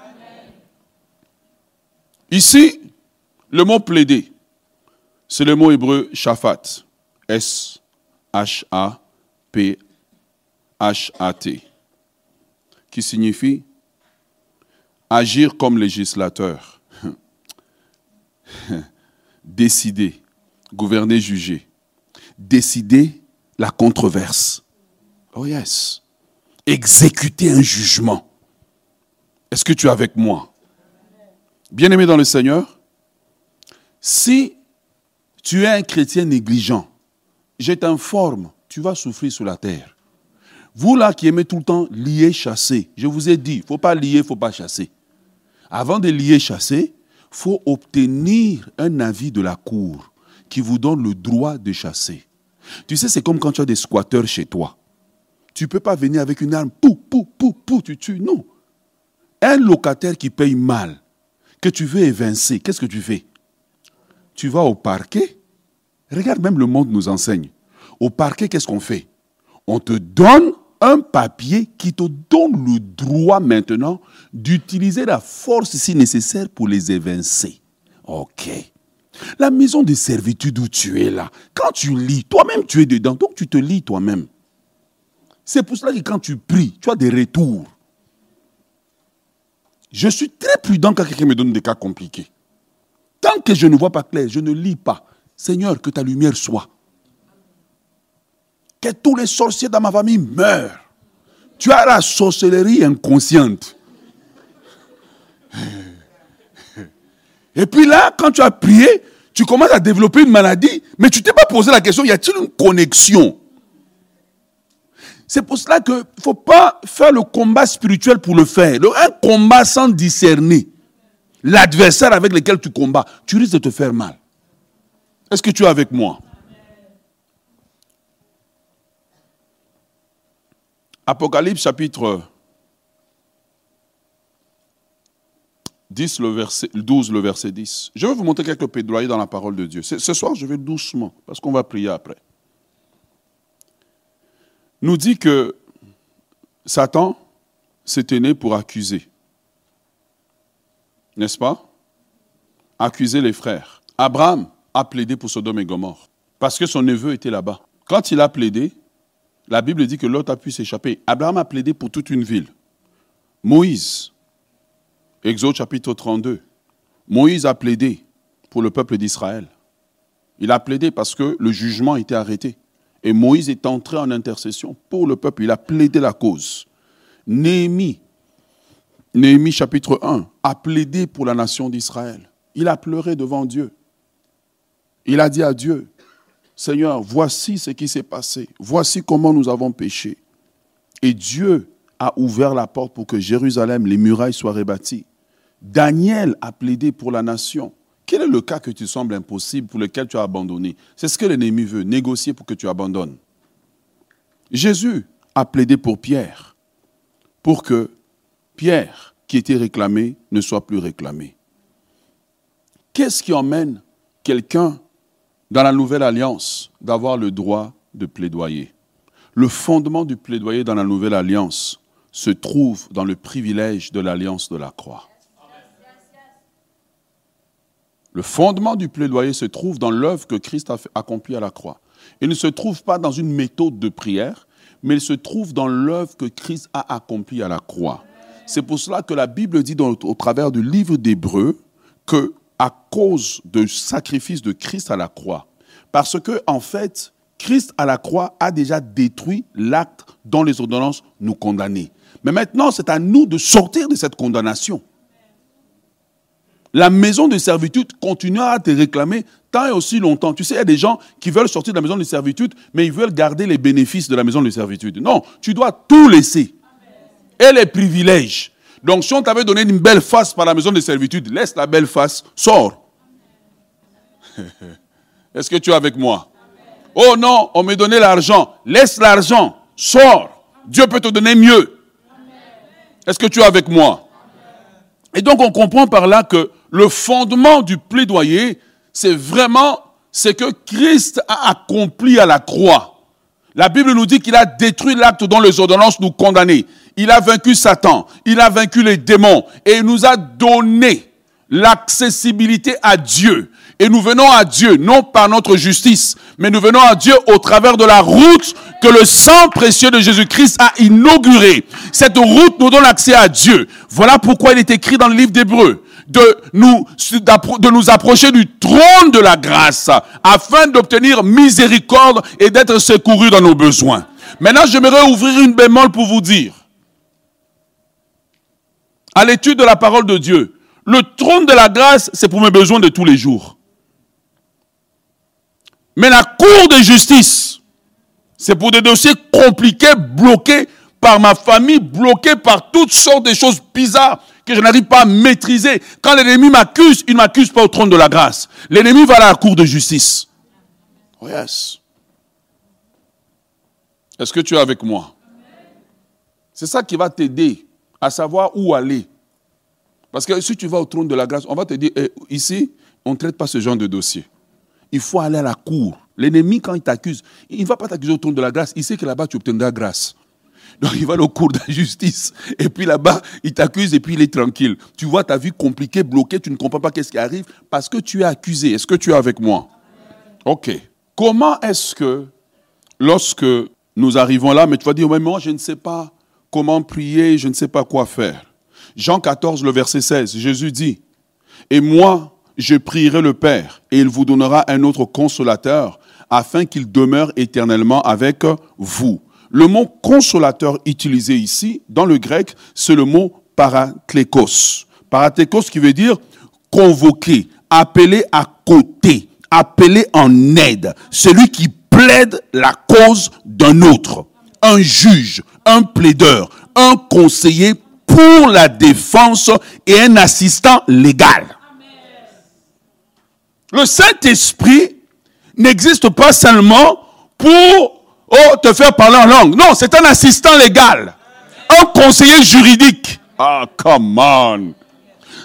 Ici, le mot plaider, c'est le mot hébreu shafat. S-H-A-P-H-A-T qui signifie agir comme législateur, décider, gouverner, juger, décider la controverse. Oh yes. Exécuter un jugement. Est-ce que tu es avec moi? Bien-aimé dans le Seigneur, si tu es un chrétien négligent, je t'informe, tu vas souffrir sur la terre. Vous là qui aimez tout le temps lier, chasser, je vous ai dit, il ne faut pas lier, il ne faut pas chasser. Avant de lier, chasser, il faut obtenir un avis de la cour qui vous donne le droit de chasser. Tu sais, c'est comme quand tu as des squatteurs chez toi. Tu ne peux pas venir avec une arme, pou, pou, pou, pou, tu tues. Non. Un locataire qui paye mal, que tu veux évincer, qu'est-ce que tu fais? Tu vas au parquet? Regarde, même le monde nous enseigne. Au parquet, qu'est-ce qu'on fait? On te donne un papier qui te donne le droit maintenant d'utiliser la force si nécessaire pour les évincer. Ok. La maison de servitude où tu es là, quand tu lis, toi-même tu es dedans, donc tu te lis toi-même. C'est pour cela que quand tu pries, tu as des retours. Je suis très prudent quand quelqu'un me donne des cas compliqués. Tant que je ne vois pas clair, je ne lis pas. Seigneur, que ta lumière soit que tous les sorciers dans ma famille meurent. Tu as la sorcellerie inconsciente. Et puis là, quand tu as prié, tu commences à développer une maladie, mais tu ne t'es pas posé la question, y a-t-il une connexion? C'est pour cela qu'il ne faut pas faire le combat spirituel pour le faire. Un combat sans discerner l'adversaire avec lequel tu combats, tu risques de te faire mal. Est-ce que tu es avec moi? Apocalypse chapitre 10, le verset, 12, le verset 10. Je vais vous montrer quelques pédoyers dans la parole de Dieu. Ce soir, je vais doucement, parce qu'on va prier après. Nous dit que Satan s'était né pour accuser. N'est-ce pas? Accuser les frères. Abraham a plaidé pour Sodome et Gomorre, parce que son neveu était là-bas. Quand il a plaidé, la Bible dit que l'autre a pu s'échapper. Abraham a plaidé pour toute une ville. Moïse, Exode chapitre 32, Moïse a plaidé pour le peuple d'Israël. Il a plaidé parce que le jugement était arrêté. Et Moïse est entré en intercession pour le peuple. Il a plaidé la cause. Néhémie, Néhémie chapitre 1, a plaidé pour la nation d'Israël. Il a pleuré devant Dieu. Il a dit à Dieu, Seigneur, voici ce qui s'est passé. Voici comment nous avons péché. Et Dieu a ouvert la porte pour que Jérusalem, les murailles soient rebâties. Daniel a plaidé pour la nation. Quel est le cas que tu sembles impossible pour lequel tu as abandonné? C'est ce que l'ennemi veut, négocier pour que tu abandonnes. Jésus a plaidé pour Pierre, pour que Pierre, qui était réclamé, ne soit plus réclamé. Qu'est-ce qui emmène quelqu'un dans la nouvelle alliance d'avoir le droit de plaidoyer. Le fondement du plaidoyer dans la nouvelle alliance se trouve dans le privilège de l'alliance de la croix. Le fondement du plaidoyer se trouve dans l'œuvre que Christ a accomplie à la croix. Il ne se trouve pas dans une méthode de prière, mais il se trouve dans l'œuvre que Christ a accomplie à la croix. C'est pour cela que la Bible dit au travers du livre d'Hébreu que à cause du sacrifice de Christ à la croix, parce que en fait, Christ à la croix a déjà détruit l'acte dont les ordonnances nous condamnaient. Mais maintenant, c'est à nous de sortir de cette condamnation. La maison de servitude continuera à te réclamer tant et aussi longtemps. Tu sais, il y a des gens qui veulent sortir de la maison de servitude, mais ils veulent garder les bénéfices de la maison de servitude. Non, tu dois tout laisser. Et les privilèges. Donc, si on t'avait donné une belle face par la maison de servitude, laisse la belle face, sors. Est-ce que tu es avec moi? Oh non, on me donnait l'argent. Laisse l'argent, sors. Dieu peut te donner mieux. Est-ce que tu es avec moi? Et donc, on comprend par là que le fondement du plaidoyer, c'est vraiment ce que Christ a accompli à la croix. La Bible nous dit qu'il a détruit l'acte dont les ordonnances nous condamnaient. Il a vaincu Satan, il a vaincu les démons et il nous a donné l'accessibilité à Dieu. Et nous venons à Dieu, non par notre justice, mais nous venons à Dieu au travers de la route que le sang précieux de Jésus-Christ a inaugurée. Cette route nous donne accès à Dieu. Voilà pourquoi il est écrit dans le livre d'Hébreu de nous, de nous approcher du trône de la grâce afin d'obtenir miséricorde et d'être secouru dans nos besoins. Maintenant, j'aimerais ouvrir une bémol pour vous dire, à l'étude de la parole de Dieu, le trône de la grâce, c'est pour mes besoins de tous les jours. Mais la cour de justice, c'est pour des dossiers compliqués, bloqués par ma famille, bloqués par toutes sortes de choses bizarres que je n'arrive pas à maîtriser. Quand l'ennemi m'accuse, il ne m'accuse pas au trône de la grâce. L'ennemi va à la cour de justice. Oh yes. Est-ce que tu es avec moi? C'est ça qui va t'aider à savoir où aller. Parce que si tu vas au trône de la grâce, on va te dire, eh, ici, on ne traite pas ce genre de dossier. Il faut aller à la cour. L'ennemi, quand il t'accuse, il ne va pas t'accuser au trône de la grâce. Il sait que là-bas, tu obtiendras grâce. Donc il va au cours de la justice. Et puis là-bas, il t'accuse et puis il est tranquille. Tu vois ta vie compliquée, bloquée, tu ne comprends pas qu'est-ce qui arrive parce que tu es accusé. Est-ce que tu es avec moi? Ok. Comment est-ce que, lorsque nous arrivons là, mais tu vas dire, mais moi je ne sais pas comment prier, je ne sais pas quoi faire. Jean 14, le verset 16, Jésus dit, et moi, je prierai le Père, et il vous donnera un autre consolateur, afin qu'il demeure éternellement avec vous. Le mot consolateur utilisé ici, dans le grec, c'est le mot paraklékos. Paraklékos qui veut dire convoquer, appeler à côté, appeler en aide. Celui qui plaide la cause d'un autre. Un juge, un plaideur, un conseiller pour la défense et un assistant légal. Le Saint-Esprit n'existe pas seulement pour oh, te faire parler en langue. Non, c'est un assistant légal. Un conseiller juridique. Ah, come on.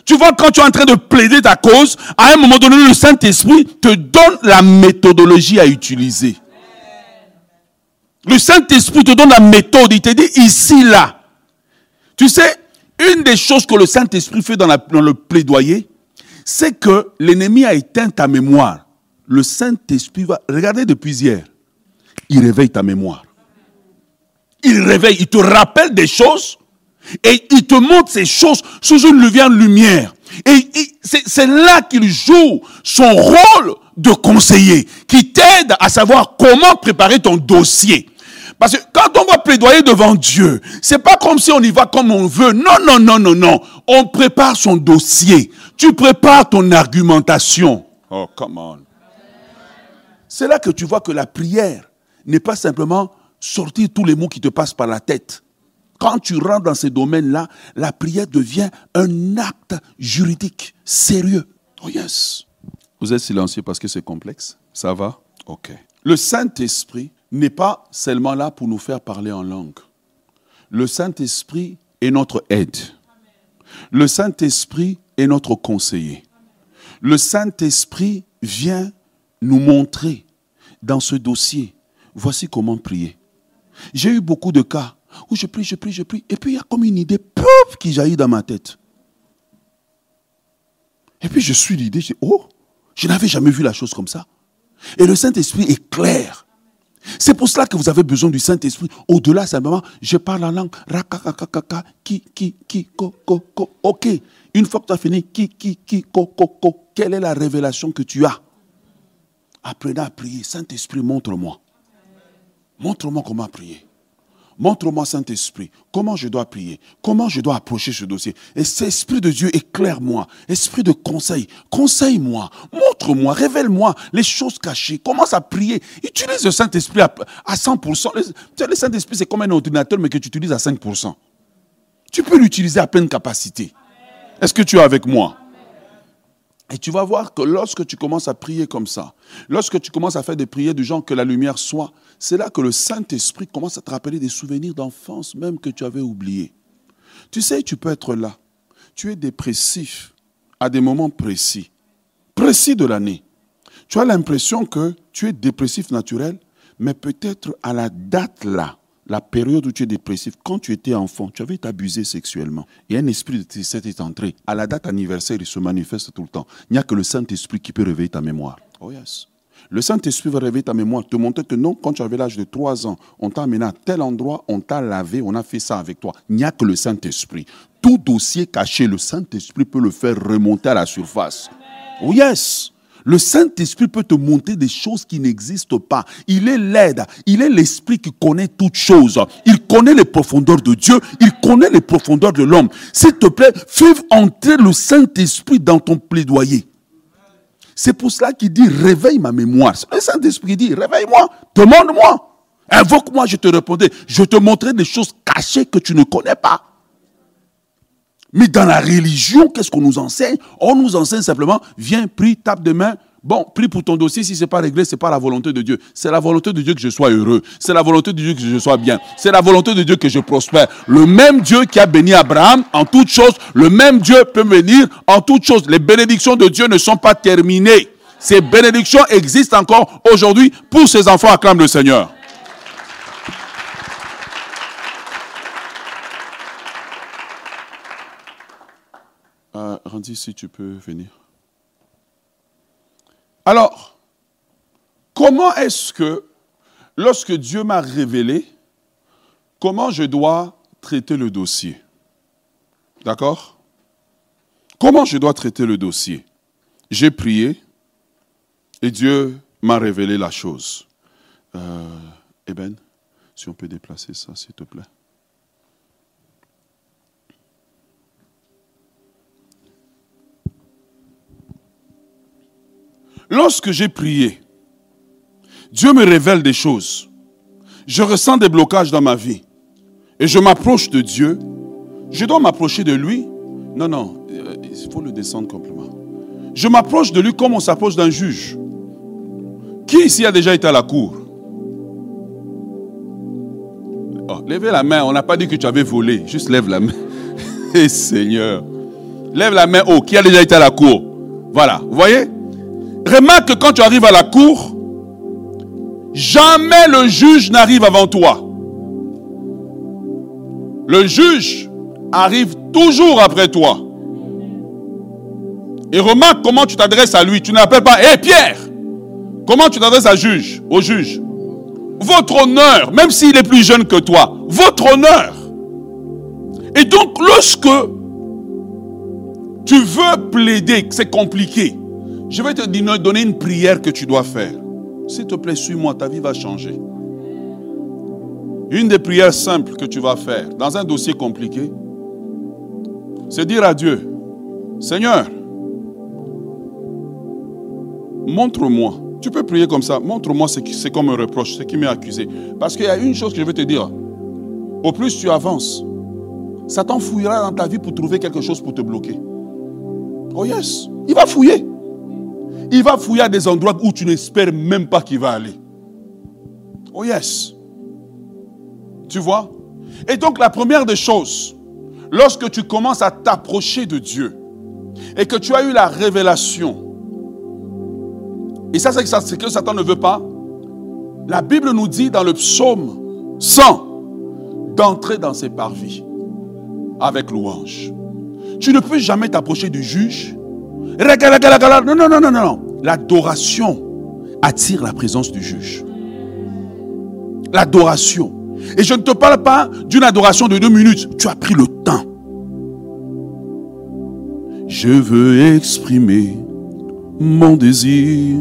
Tu vois, quand tu es en train de plaider ta cause, à un moment donné, le Saint-Esprit te donne la méthodologie à utiliser. Le Saint-Esprit te donne la méthode. Il te dit ici, là. Tu sais, une des choses que le Saint-Esprit fait dans, le plaidoyer, c'est que l'ennemi a éteint ta mémoire. Le Saint-Esprit va, regardez depuis hier, il réveille ta mémoire. Il réveille, il te rappelle des choses et il te montre ces choses sous une lumière. Et c'est là qu'il joue son rôle de conseiller, qui t'aide à savoir comment préparer ton dossier. Parce que quand on va plaidoyer devant Dieu, c'est pas comme si on y va comme on veut. Non, non, non, non, non. On prépare son dossier. Tu prépares ton argumentation. Oh, come on. C'est là que tu vois que la prière n'est pas simplement sortir tous les mots qui te passent par la tête. Quand tu rentres dans ces domaines-là, la prière devient un acte juridique sérieux. Oh yes. Vous êtes silencieux parce que c'est complexe. Ça va? Ok. Le Saint-Esprit n'est pas seulement là pour nous faire parler en langue. Le Saint-Esprit est notre aide. Le Saint-Esprit est notre conseiller. Le Saint-Esprit vient nous montrer dans ce dossier voici comment prier. J'ai eu beaucoup de cas où je prie, je prie, je prie, et puis il y a comme une idée pouf qui jaillit dans ma tête. Et puis je suis l'idée, je dis, oh, je n'avais jamais vu la chose comme ça. Et le Saint-Esprit est clair. C'est pour cela que vous avez besoin du Saint-Esprit. Au-delà, simplement, je parle en langue. Rakakakaka, qui, qui, qui, ko, ko, ko. Ok. Une fois que tu as fini, qui, qui, qui, ko, ko, ko. Quelle est la révélation que tu as? Apprenez à prier. Saint-Esprit, montre-moi. Montre-moi comment prier. Montre-moi, Saint-Esprit, comment je dois prier, comment je dois approcher ce dossier? Et cet Esprit de Dieu, éclaire-moi. Esprit de conseil, conseille-moi, montre-moi, révèle-moi les choses cachées. Commence à prier. Utilise le Saint-Esprit à, 100%. Le, Saint-Esprit, c'est comme un ordinateur, mais que tu utilises à 5%. Tu peux l'utiliser à pleine capacité. Est-ce que tu es avec moi? Et tu vas voir que lorsque tu commences à prier comme ça, lorsque tu commences à faire des prières du genre que la lumière soit, c'est là que le Saint-Esprit commence à te rappeler des souvenirs d'enfance même que tu avais oubliés. Tu sais, tu peux être là. Tu es dépressif à des moments précis, précis de l'année. Tu as l'impression que tu es dépressif naturel, mais peut-être à la date là, la période où tu es dépressif, quand tu étais enfant, tu avais été abusé sexuellement. Et un esprit de tristesse est entré. À la date anniversaire, il se manifeste tout le temps. Il n'y a que le Saint-Esprit qui peut réveiller ta mémoire. Oh yes. Le Saint-Esprit va réveiller ta mémoire, te montrer que non, quand tu avais l'âge de 3 ans, on t'a amené à tel endroit, on t'a lavé, on a fait ça avec toi. Il n'y a que le Saint-Esprit. Tout dossier caché, le Saint-Esprit peut le faire remonter à la surface. Oh yes. Le Saint-Esprit peut te montrer des choses qui n'existent pas. Il est l'aide. Il est l'Esprit qui connaît toutes choses. Il connaît les profondeurs de Dieu. Il connaît les profondeurs de l'homme. S'il te plaît, fais entrer le Saint-Esprit dans ton plaidoyer. C'est pour cela qu'il dit réveille ma mémoire. Le Saint-Esprit dit réveille-moi, demande-moi. Invoque-moi, je te répondrai. Je te montrerai des choses cachées que tu ne connais pas. Mais dans la religion, qu'est-ce qu'on nous enseigne? On nous enseigne simplement, viens, prie, tape de main. Bon, prie pour ton dossier, si ce n'est pas réglé, ce n'est pas la volonté de Dieu. C'est la volonté de Dieu que je sois heureux. C'est la volonté de Dieu que je sois bien. C'est la volonté de Dieu que je prospère. Le même Dieu qui a béni Abraham en toutes choses, le même Dieu peut venir en toutes choses. Les bénédictions de Dieu ne sont pas terminées. Ces bénédictions existent encore aujourd'hui pour ses enfants. Acclament le Seigneur. Euh, Randy, si tu peux venir. Alors, comment est-ce que, lorsque Dieu m'a révélé, comment je dois traiter le dossier? D'accord? Comment je dois traiter le dossier? J'ai prié et Dieu m'a révélé la chose. Euh, Eben, si on peut déplacer ça, s'il te plaît. Lorsque j'ai prié, Dieu me révèle des choses. Je ressens des blocages dans ma vie. Et je m'approche de Dieu. Je dois m'approcher de lui. Non, non, euh, il faut le descendre complètement. Je m'approche de lui comme on s'approche d'un juge. Qui ici a déjà été à la cour? Oh, la main. On n'a pas dit que tu avais volé. Juste lève la main. Eh Seigneur. Lève la main haut. Qui a déjà été à la cour? Voilà. Vous voyez? Remarque que quand tu arrives à la cour, jamais le juge n'arrive avant toi. Le juge arrive toujours après toi. Et remarque comment tu t'adresses à lui. Tu n'appelles pas, hé Pierre Comment tu t'adresses à juge, au juge? Votre honneur, même s'il est plus jeune que toi, votre honneur. Et donc, lorsque tu veux plaider, c'est compliqué. Je vais te donner une prière que tu dois faire. S'il te plaît, suis-moi, ta vie va changer. Une des prières simples que tu vas faire dans un dossier compliqué, c'est dire à Dieu, Seigneur, montre-moi. Tu peux prier comme ça, montre-moi ce comme un reproche, ce qui m'est accusé. Parce qu'il y a une chose que je veux te dire. Au plus tu avances, Satan fouillera dans ta vie pour trouver quelque chose pour te bloquer. Oh yes, il va fouiller. Il va fouiller à des endroits où tu n'espères même pas qu'il va aller. Oh yes. Tu vois? Et donc la première des choses, lorsque tu commences à t'approcher de Dieu et que tu as eu la révélation, et ça c'est ce que Satan ne veut pas, la Bible nous dit dans le psaume 100 d'entrer dans ses parvis avec louange. Tu ne peux jamais t'approcher du juge non, non, non, non, non. L'adoration attire la présence du juge. l'adoration. Et je ne te parle pas d'une adoration de deux minutes. Tu as pris le temps. Je veux exprimer mon désir,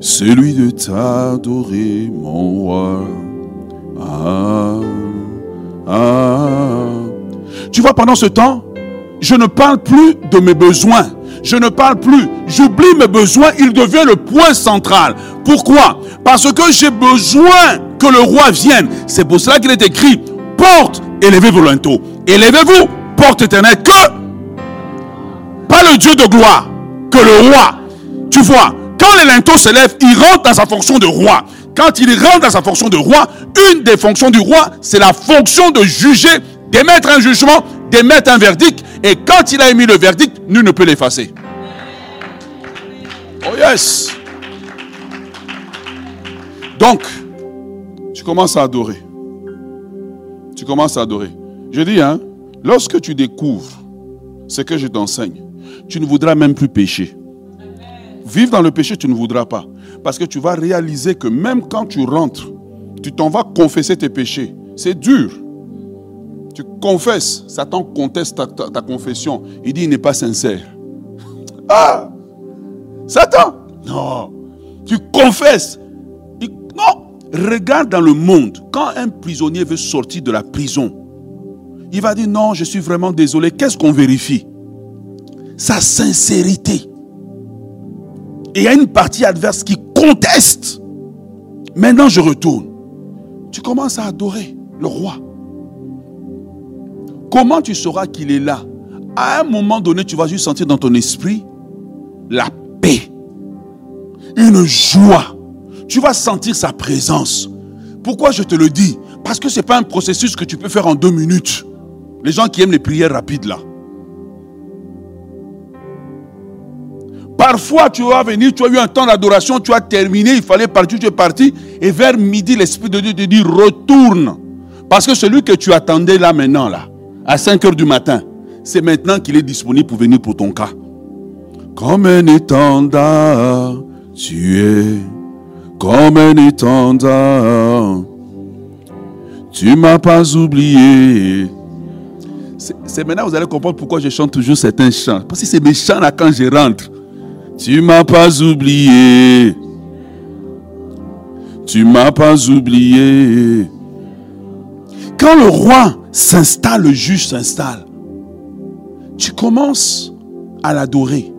celui de t'adorer, mon roi. Ah, ah. Tu vois, pendant ce temps, je ne parle plus de mes besoins. Je ne parle plus. J'oublie mes besoins. Il devient le point central. Pourquoi? Parce que j'ai besoin que le roi vienne. C'est pour cela qu'il est écrit porte, élevez-vous linteaux. Élevez-vous, porte éternelle, que pas le Dieu de gloire, que le roi. Tu vois, quand les linteaux se lèvent, il rentre dans sa fonction de roi. Quand il rentre dans sa fonction de roi, une des fonctions du roi, c'est la fonction de juger, d'émettre un jugement, d'émettre un verdict. Et quand il a émis le verdict, nul ne peut l'effacer. Oh yes. Donc, tu commences à adorer. Tu commences à adorer. Je dis, hein, lorsque tu découvres ce que je t'enseigne, tu ne voudras même plus pécher. Vivre dans le péché, tu ne voudras pas. Parce que tu vas réaliser que même quand tu rentres, tu t'en vas confesser tes péchés. C'est dur. Tu confesses, Satan conteste ta, confession. Il dit il n'est pas sincère. Ah Satan? Non. Tu confesses. non. Regarde dans le monde, quand un prisonnier veut sortir de la prison, il va dire non, je suis vraiment désolé. Qu'est-ce qu'on vérifie? Sa sincérité. Et il y a une partie adverse qui conteste. Maintenant, je retourne. Tu commences à adorer le roi. Comment tu sauras qu'il est là? À un moment donné, tu vas juste sentir dans ton esprit la paix, une joie tu vas sentir sa présence. Pourquoi je te le dis? Parce que ce n'est pas un processus que tu peux faire en deux minutes. Les gens qui aiment les prières rapides là. Parfois, tu vas venir, tu as eu un temps d'adoration, tu as terminé, il fallait partir, tu es parti. Et vers midi, l'Esprit de Dieu te dit, retourne. Parce que celui que tu attendais là maintenant, là, à 5 heures du matin, c'est maintenant qu'il est disponible pour venir pour ton cas. Comme un étendard, tu es comme un étendard. Tu m'as pas oublié. C'est maintenant que vous allez comprendre pourquoi je chante toujours certains chants. Parce que c'est mes chants là quand je rentre. Tu m'as pas oublié. Tu m'as pas oublié. Quand le roi s'installe, le juge s'installe. Tu commences à l'adorer.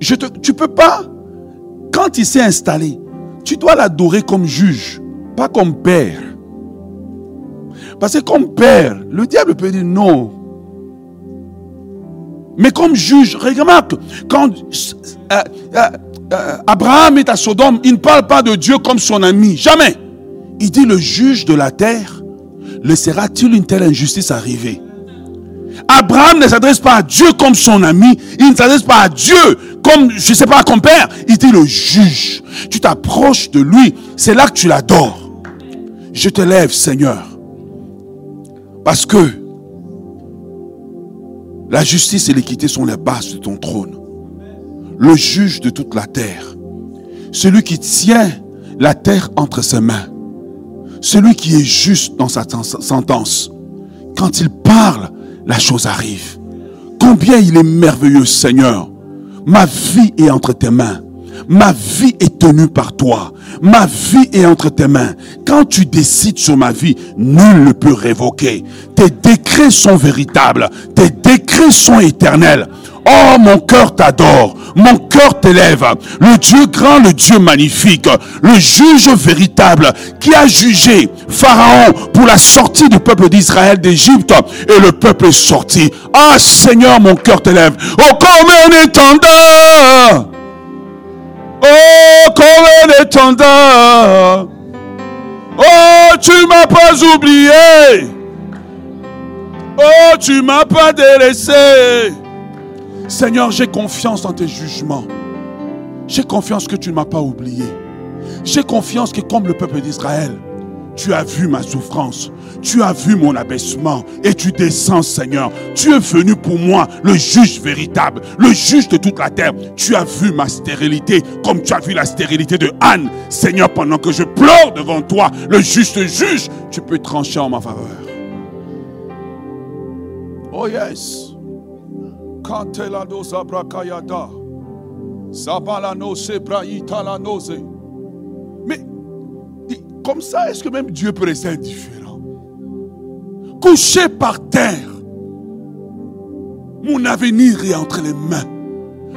Tu peux pas quand il s'est installé, tu dois l'adorer comme juge, pas comme père. Parce que comme père, le diable peut dire non. Mais comme juge, remarque, quand euh, euh, euh, Abraham est à Sodome, il ne parle pas de Dieu comme son ami. Jamais. Il dit le juge de la terre, laissera-t-il une telle injustice arriver Abraham ne s'adresse pas à Dieu comme son ami. Il ne s'adresse pas à Dieu comme, je ne sais pas, comme père. Il dit le juge. Tu t'approches de lui. C'est là que tu l'adores. Je te lève, Seigneur. Parce que la justice et l'équité sont les bases de ton trône. Le juge de toute la terre. Celui qui tient la terre entre ses mains. Celui qui est juste dans sa sentence. Quand il parle, la chose arrive. Combien il est merveilleux, Seigneur. Ma vie est entre tes mains. Ma vie est tenue par toi. Ma vie est entre tes mains. Quand tu décides sur ma vie, nul ne peut révoquer. Tes décrets sont véritables. Tes décrets sont éternels. Oh, mon cœur t'adore. Mon cœur t'élève. Le Dieu grand, le Dieu magnifique, le juge véritable qui a jugé Pharaon pour la sortie du peuple d'Israël d'Égypte et le peuple est sorti. Ah Seigneur, mon cœur t'élève. Oh, comme un étendard. Oh, comme un étendard. Oh, tu m'as pas oublié. Oh, tu m'as pas délaissé. Seigneur, j'ai confiance dans tes jugements. J'ai confiance que tu ne m'as pas oublié. J'ai confiance que comme le peuple d'Israël, tu as vu ma souffrance, tu as vu mon abaissement et tu descends, Seigneur. Tu es venu pour moi, le juge véritable, le juge de toute la terre. Tu as vu ma stérilité comme tu as vu la stérilité de Anne. Seigneur, pendant que je pleure devant toi, le juste juge, tu peux trancher en ma faveur. Oh yes. Mais comme ça, est-ce que même Dieu peut rester indifférent? Couché par terre, mon avenir est entre les mains.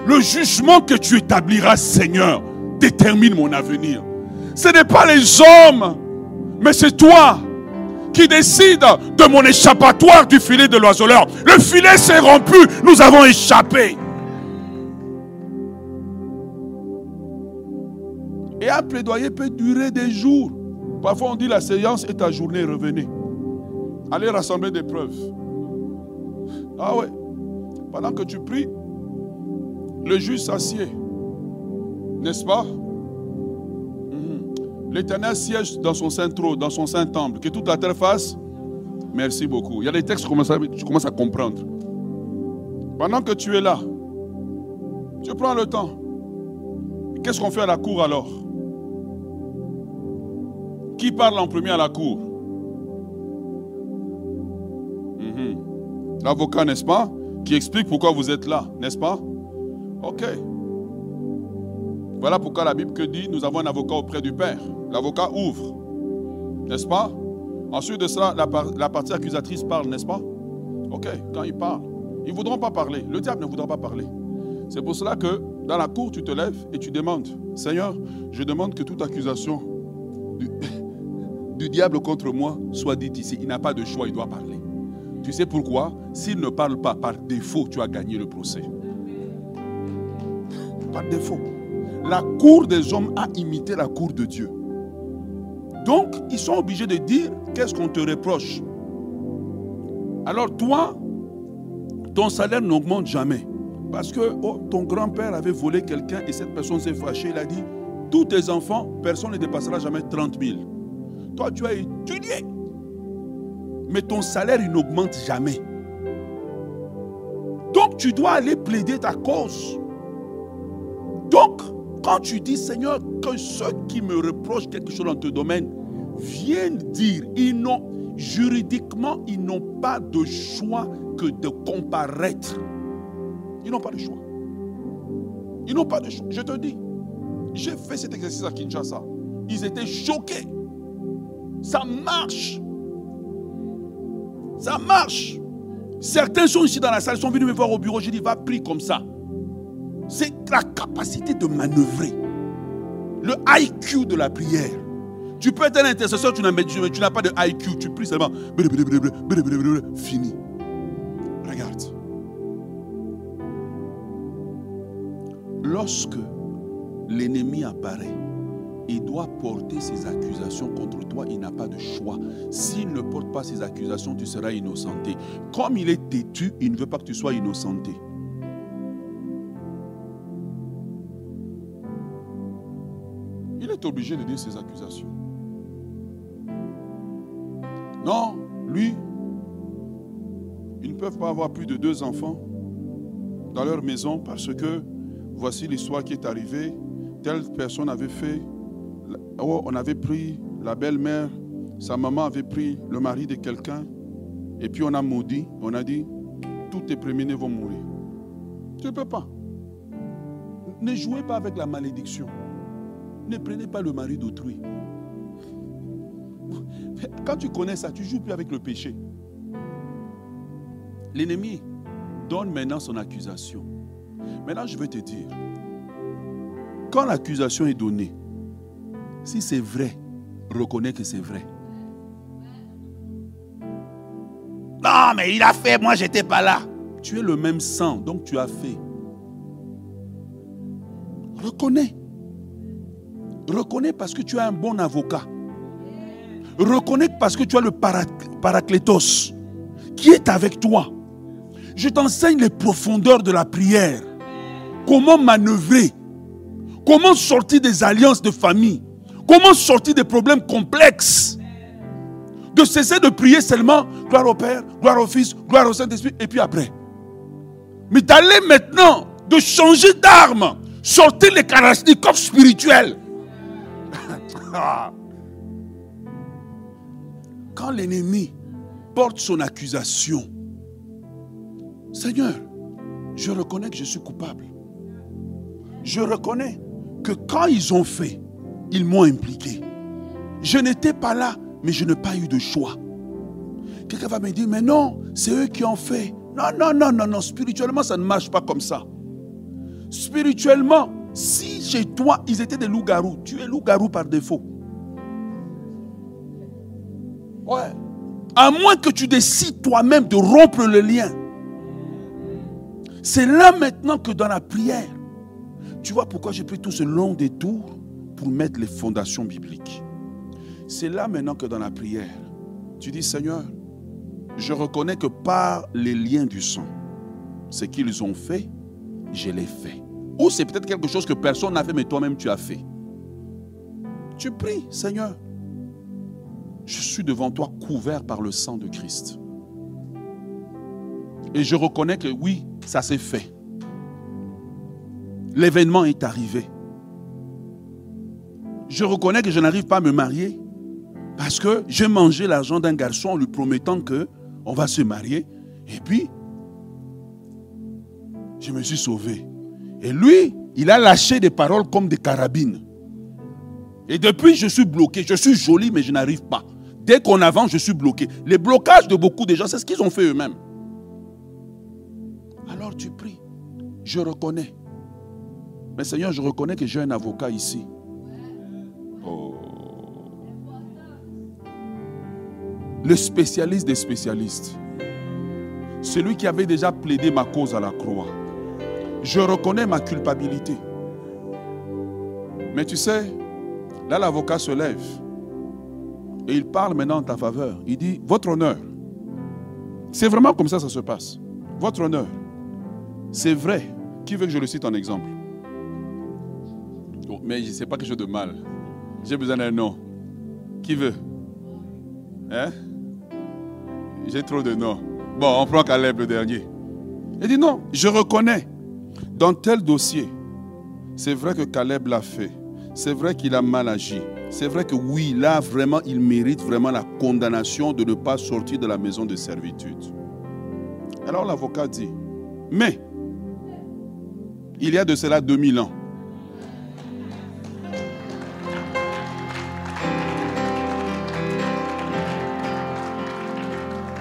Le jugement que tu établiras, Seigneur, détermine mon avenir. Ce n'est pas les hommes, mais c'est toi qui décide de mon échappatoire du filet de l'oiseleur. Le filet s'est rompu, nous avons échappé. Et un plaidoyer peut durer des jours. Parfois on dit la séance est ta journée, revenez. Allez rassembler des preuves. Ah ouais. Pendant que tu pries, le juge s'assied. N'est-ce pas? L'éternel siège dans son saint trône, dans son saint temple. Que toute la terre fasse. Merci beaucoup. Il y a des textes que tu commences à comprendre. Pendant que tu es là, tu prends le temps. Qu'est-ce qu'on fait à la cour alors? Qui parle en premier à la cour? Mhm. L'avocat, n'est-ce pas Qui explique pourquoi vous êtes là, n'est-ce pas? Ok. Voilà pourquoi la Bible que dit, nous avons un avocat auprès du Père. L'avocat ouvre, n'est-ce pas? Ensuite de cela, la, partie accusatrice parle, n'est-ce pas? Ok, quand il parle, ils ne voudront pas parler. Le diable ne voudra pas parler. C'est pour cela que dans la cour, tu te lèves et tu demandes, Seigneur, je demande que toute accusation du, du diable contre moi soit dite ici. Il n'a pas de choix, il doit parler. Tu sais pourquoi? S'il ne parle pas par défaut, tu as gagné le procès par défaut. La cour des hommes a imité la cour de Dieu. Donc, ils sont obligés de dire qu'est-ce qu'on te reproche? Alors toi, ton salaire n'augmente jamais. Parce que oh, ton grand-père avait volé quelqu'un et cette personne s'est fâchée. Il a dit, tous tes enfants, personne ne dépassera jamais 30 000. Toi, tu as étudié. Mais ton salaire, il n'augmente jamais. Donc, tu dois aller plaider ta cause. Donc, quand tu dis, Seigneur, que ceux qui me reprochent quelque chose dans ton domaine viennent dire, ils n'ont, juridiquement, ils n'ont pas de choix que de comparaître. Ils n'ont pas de choix. Ils n'ont pas de choix. Je te dis, j'ai fait cet exercice à Kinshasa. Ils étaient choqués. Ça marche. Ça marche. Certains sont ici dans la salle, sont venus me voir au bureau. J'ai dit, va prier comme ça. C'est la capacité de manœuvrer. Le IQ de la prière. Tu peux être un intercesseur, tu n'as pas de IQ, tu pries seulement. Fini. Regarde. Lorsque l'ennemi apparaît, il doit porter ses accusations contre toi, il n'a pas de choix. S'il ne porte pas ses accusations, tu seras innocenté. Comme il est têtu, il ne veut pas que tu sois innocenté. est obligé de dire ses accusations. Non, lui, ils ne peuvent pas avoir plus de deux enfants dans leur maison parce que voici l'histoire qui est arrivée. Telle personne avait fait, oh, on avait pris la belle-mère, sa maman avait pris le mari de quelqu'un, et puis on a maudit, on a dit, tous tes premiers vont mourir. Tu ne peux pas. Ne jouez pas avec la malédiction. Ne prenez pas le mari d'autrui. Quand tu connais ça, tu ne joues plus avec le péché. L'ennemi donne maintenant son accusation. Maintenant, je vais te dire, quand l'accusation est donnée, si c'est vrai, reconnais que c'est vrai. Non, mais il a fait, moi j'étais pas là. Tu es le même sang, donc tu as fait. Reconnais. Reconnais parce que tu as un bon avocat. Reconnais parce que tu as le paraclétos qui est avec toi. Je t'enseigne les profondeurs de la prière. Comment manœuvrer? Comment sortir des alliances de famille? Comment sortir des problèmes complexes? de cesser de prier seulement gloire au Père, gloire au Fils, gloire au Saint-Esprit, et puis après. Mais d'aller maintenant, de changer d'arme, sortir les karachnikovs spirituels. Quand l'ennemi porte son accusation, Seigneur, je reconnais que je suis coupable. Je reconnais que quand ils ont fait, ils m'ont impliqué. Je n'étais pas là, mais je n'ai pas eu de choix. Quelqu'un va me dire, mais non, c'est eux qui ont fait. Non, non, non, non, non, spirituellement, ça ne marche pas comme ça. Spirituellement, si chez toi, ils étaient des loups-garous, tu es loup-garou par défaut. Ouais. À moins que tu décides toi-même de rompre le lien. C'est là maintenant que dans la prière, tu vois pourquoi j'ai pris tout ce long détour pour mettre les fondations bibliques. C'est là maintenant que dans la prière, tu dis Seigneur, je reconnais que par les liens du sang, ce qu'ils ont fait, je l'ai fait. Ou c'est peut-être quelque chose que personne n'a fait, mais toi-même tu as fait. Tu pries, Seigneur, je suis devant toi couvert par le sang de Christ. Et je reconnais que oui, ça s'est fait. L'événement est arrivé. Je reconnais que je n'arrive pas à me marier parce que j'ai mangé l'argent d'un garçon en lui promettant que on va se marier. Et puis, je me suis sauvé. Et lui, il a lâché des paroles comme des carabines. Et depuis, je suis bloqué. Je suis joli, mais je n'arrive pas. Dès qu'on avance, je suis bloqué. Les blocages de beaucoup de gens, c'est ce qu'ils ont fait eux-mêmes. Alors tu pries. Je reconnais. Mais Seigneur, je reconnais que j'ai un avocat ici. Oh. Le spécialiste des spécialistes. Celui qui avait déjà plaidé ma cause à la croix. Je reconnais ma culpabilité. Mais tu sais, là l'avocat se lève et il parle maintenant en ta faveur. Il dit, votre honneur, c'est vraiment comme ça que ça se passe. Votre honneur, c'est vrai. Qui veut que je le cite en exemple? Oh, Mais ce n'est pas quelque chose de mal. J'ai besoin d'un nom. Qui veut? Hein? J'ai trop de noms. Bon, on prend Caleb le dernier. Il dit non, je reconnais. Dans tel dossier, c'est vrai que Caleb l'a fait. C'est vrai qu'il a mal agi. C'est vrai que oui, là, vraiment, il mérite vraiment la condamnation de ne pas sortir de la maison de servitude. Alors l'avocat dit, mais il y a de cela 2000 ans.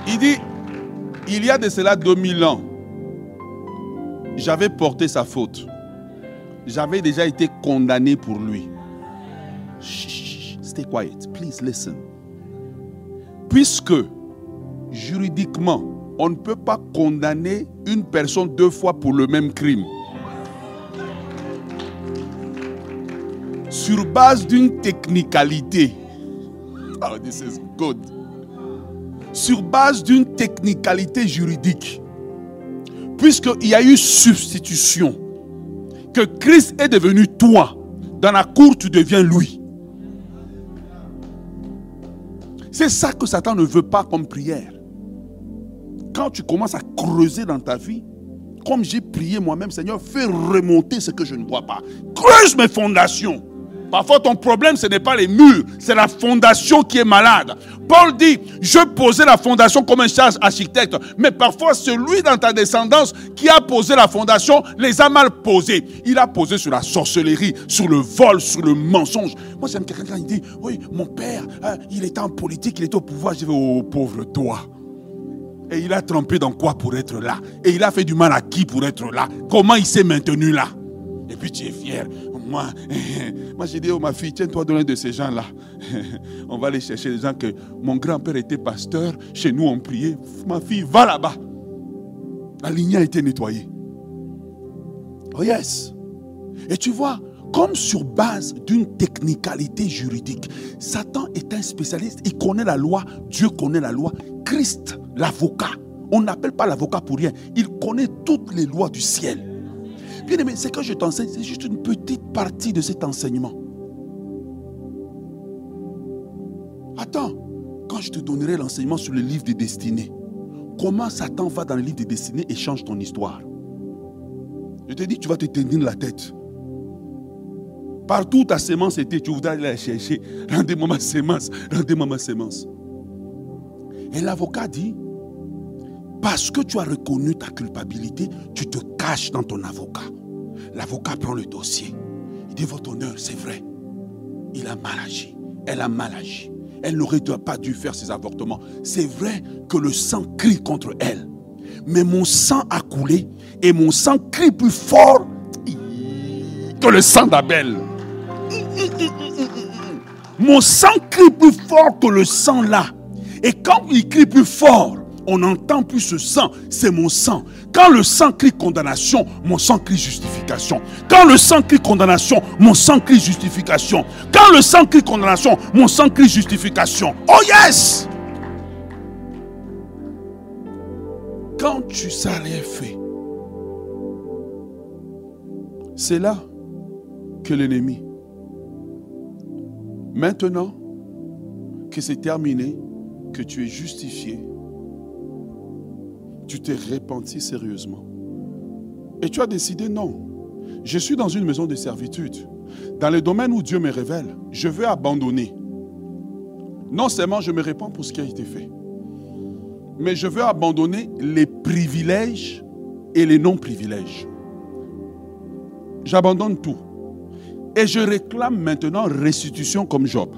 Il dit, il y a de cela 2000 ans, j'avais porté sa faute. J'avais déjà été condamné pour lui. Stay quiet. Please listen. Puisque juridiquement, on ne peut pas condamner une personne deux fois pour le même crime. Sur base d'une technicalité. Oh, this is good. Sur base d'une technicalité juridique. Puisqu'il y a eu substitution. Que Christ est devenu toi. Dans la cour, tu deviens lui. C'est ça que Satan ne veut pas comme prière quand tu commences à creuser dans ta vie, comme j'ai prié moi-même, Seigneur, fais remonter ce que je ne vois pas. Creuse mes fondations. Parfois, ton problème, ce n'est pas les murs, c'est la fondation qui est malade. Paul dit, je posais la fondation comme un charge architecte, mais parfois, celui dans ta descendance qui a posé la fondation les a mal posées. Il a posé sur la sorcellerie, sur le vol, sur le mensonge. Moi, j'aime quelqu'un qui dit, oui, mon père, hein, il était en politique, il était au pouvoir. Je vais, oh, pauvre toi. Et il a trempé dans quoi pour être là? Et il a fait du mal à qui pour être là? Comment il s'est maintenu là? Et puis tu es fier. Moi, moi j'ai dit, oh ma fille, tiens-toi dans l'un de ces gens-là. On va aller chercher les gens que mon grand-père était pasteur, chez nous on priait. Ma fille, va là-bas. La ligne a été nettoyée. Oh yes. Et tu vois, comme sur base d'une technicalité juridique, Satan est un spécialiste, il connaît la loi, Dieu connaît la loi, Christ l'avocat. On n'appelle pas l'avocat pour rien. Il connaît toutes les lois du ciel. Bien aimé, ce que je t'enseigne, c'est juste une petite partie de cet enseignement. Attends, quand je te donnerai l'enseignement sur le livre des destinées. Comment Satan va dans le livre des destinées et change ton histoire? Je te dis, tu vas te tenir la tête. Partout ta sémence était, tu voudrais aller la chercher. Rendez-moi ma sémence, rendez-moi ma sémence. Et l'avocat dit, parce que tu as reconnu ta culpabilité, tu te caches dans ton avocat. L'avocat prend le dossier. Il dit, votre honneur, c'est vrai. Il a mal agi. Elle a mal agi. Elle n'aurait pas dû faire ses avortements. C'est vrai que le sang crie contre elle. Mais mon sang a coulé et mon sang crie plus fort que le sang d'Abel. Mon sang crie plus fort que le sang là. Et quand il crie plus fort, on n'entend plus ce sang, c'est mon sang. Quand le sang crie condamnation, mon sang crie justification. Quand le sang crie condamnation, mon sang crie justification. Quand le sang crie condamnation, mon sang crie justification. Oh yes! Quand tu sais rien fait, c'est là que l'ennemi, maintenant que c'est terminé, que tu es justifié, tu t'es repenti sérieusement. Et tu as décidé non. Je suis dans une maison de servitude. Dans le domaine où Dieu me révèle, je veux abandonner. Non seulement je me répands pour ce qui a été fait, mais je veux abandonner les privilèges et les non-privilèges. J'abandonne tout. Et je réclame maintenant restitution comme Job.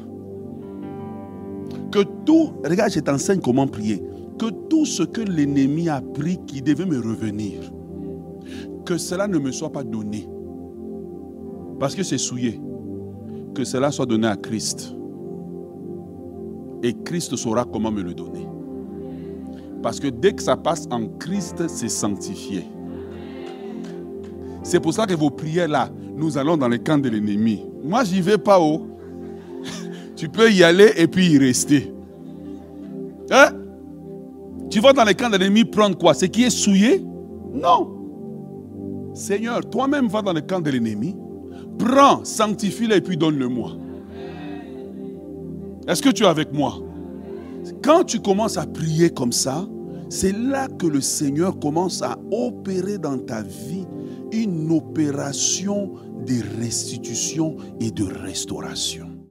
Que tout, regarde, je t'enseigne comment prier que tout ce que l'ennemi a pris qui devait me revenir, que cela ne me soit pas donné. Parce que c'est souillé. Que cela soit donné à Christ. Et Christ saura comment me le donner. Parce que dès que ça passe en Christ, c'est sanctifié. C'est pour ça que vos prières là, nous allons dans le camp de l'ennemi. Moi, j'y vais pas haut. tu peux y aller et puis y rester. Hein? Tu vas dans les camps de l'ennemi prendre quoi? Ce qui est souillé? Non. Seigneur, toi-même va dans le camp de l'ennemi, prends, sanctifie-le et puis donne-le-moi. Est-ce que tu es avec moi? Quand tu commences à prier comme ça, c'est là que le Seigneur commence à opérer dans ta vie une opération de restitution et de restauration.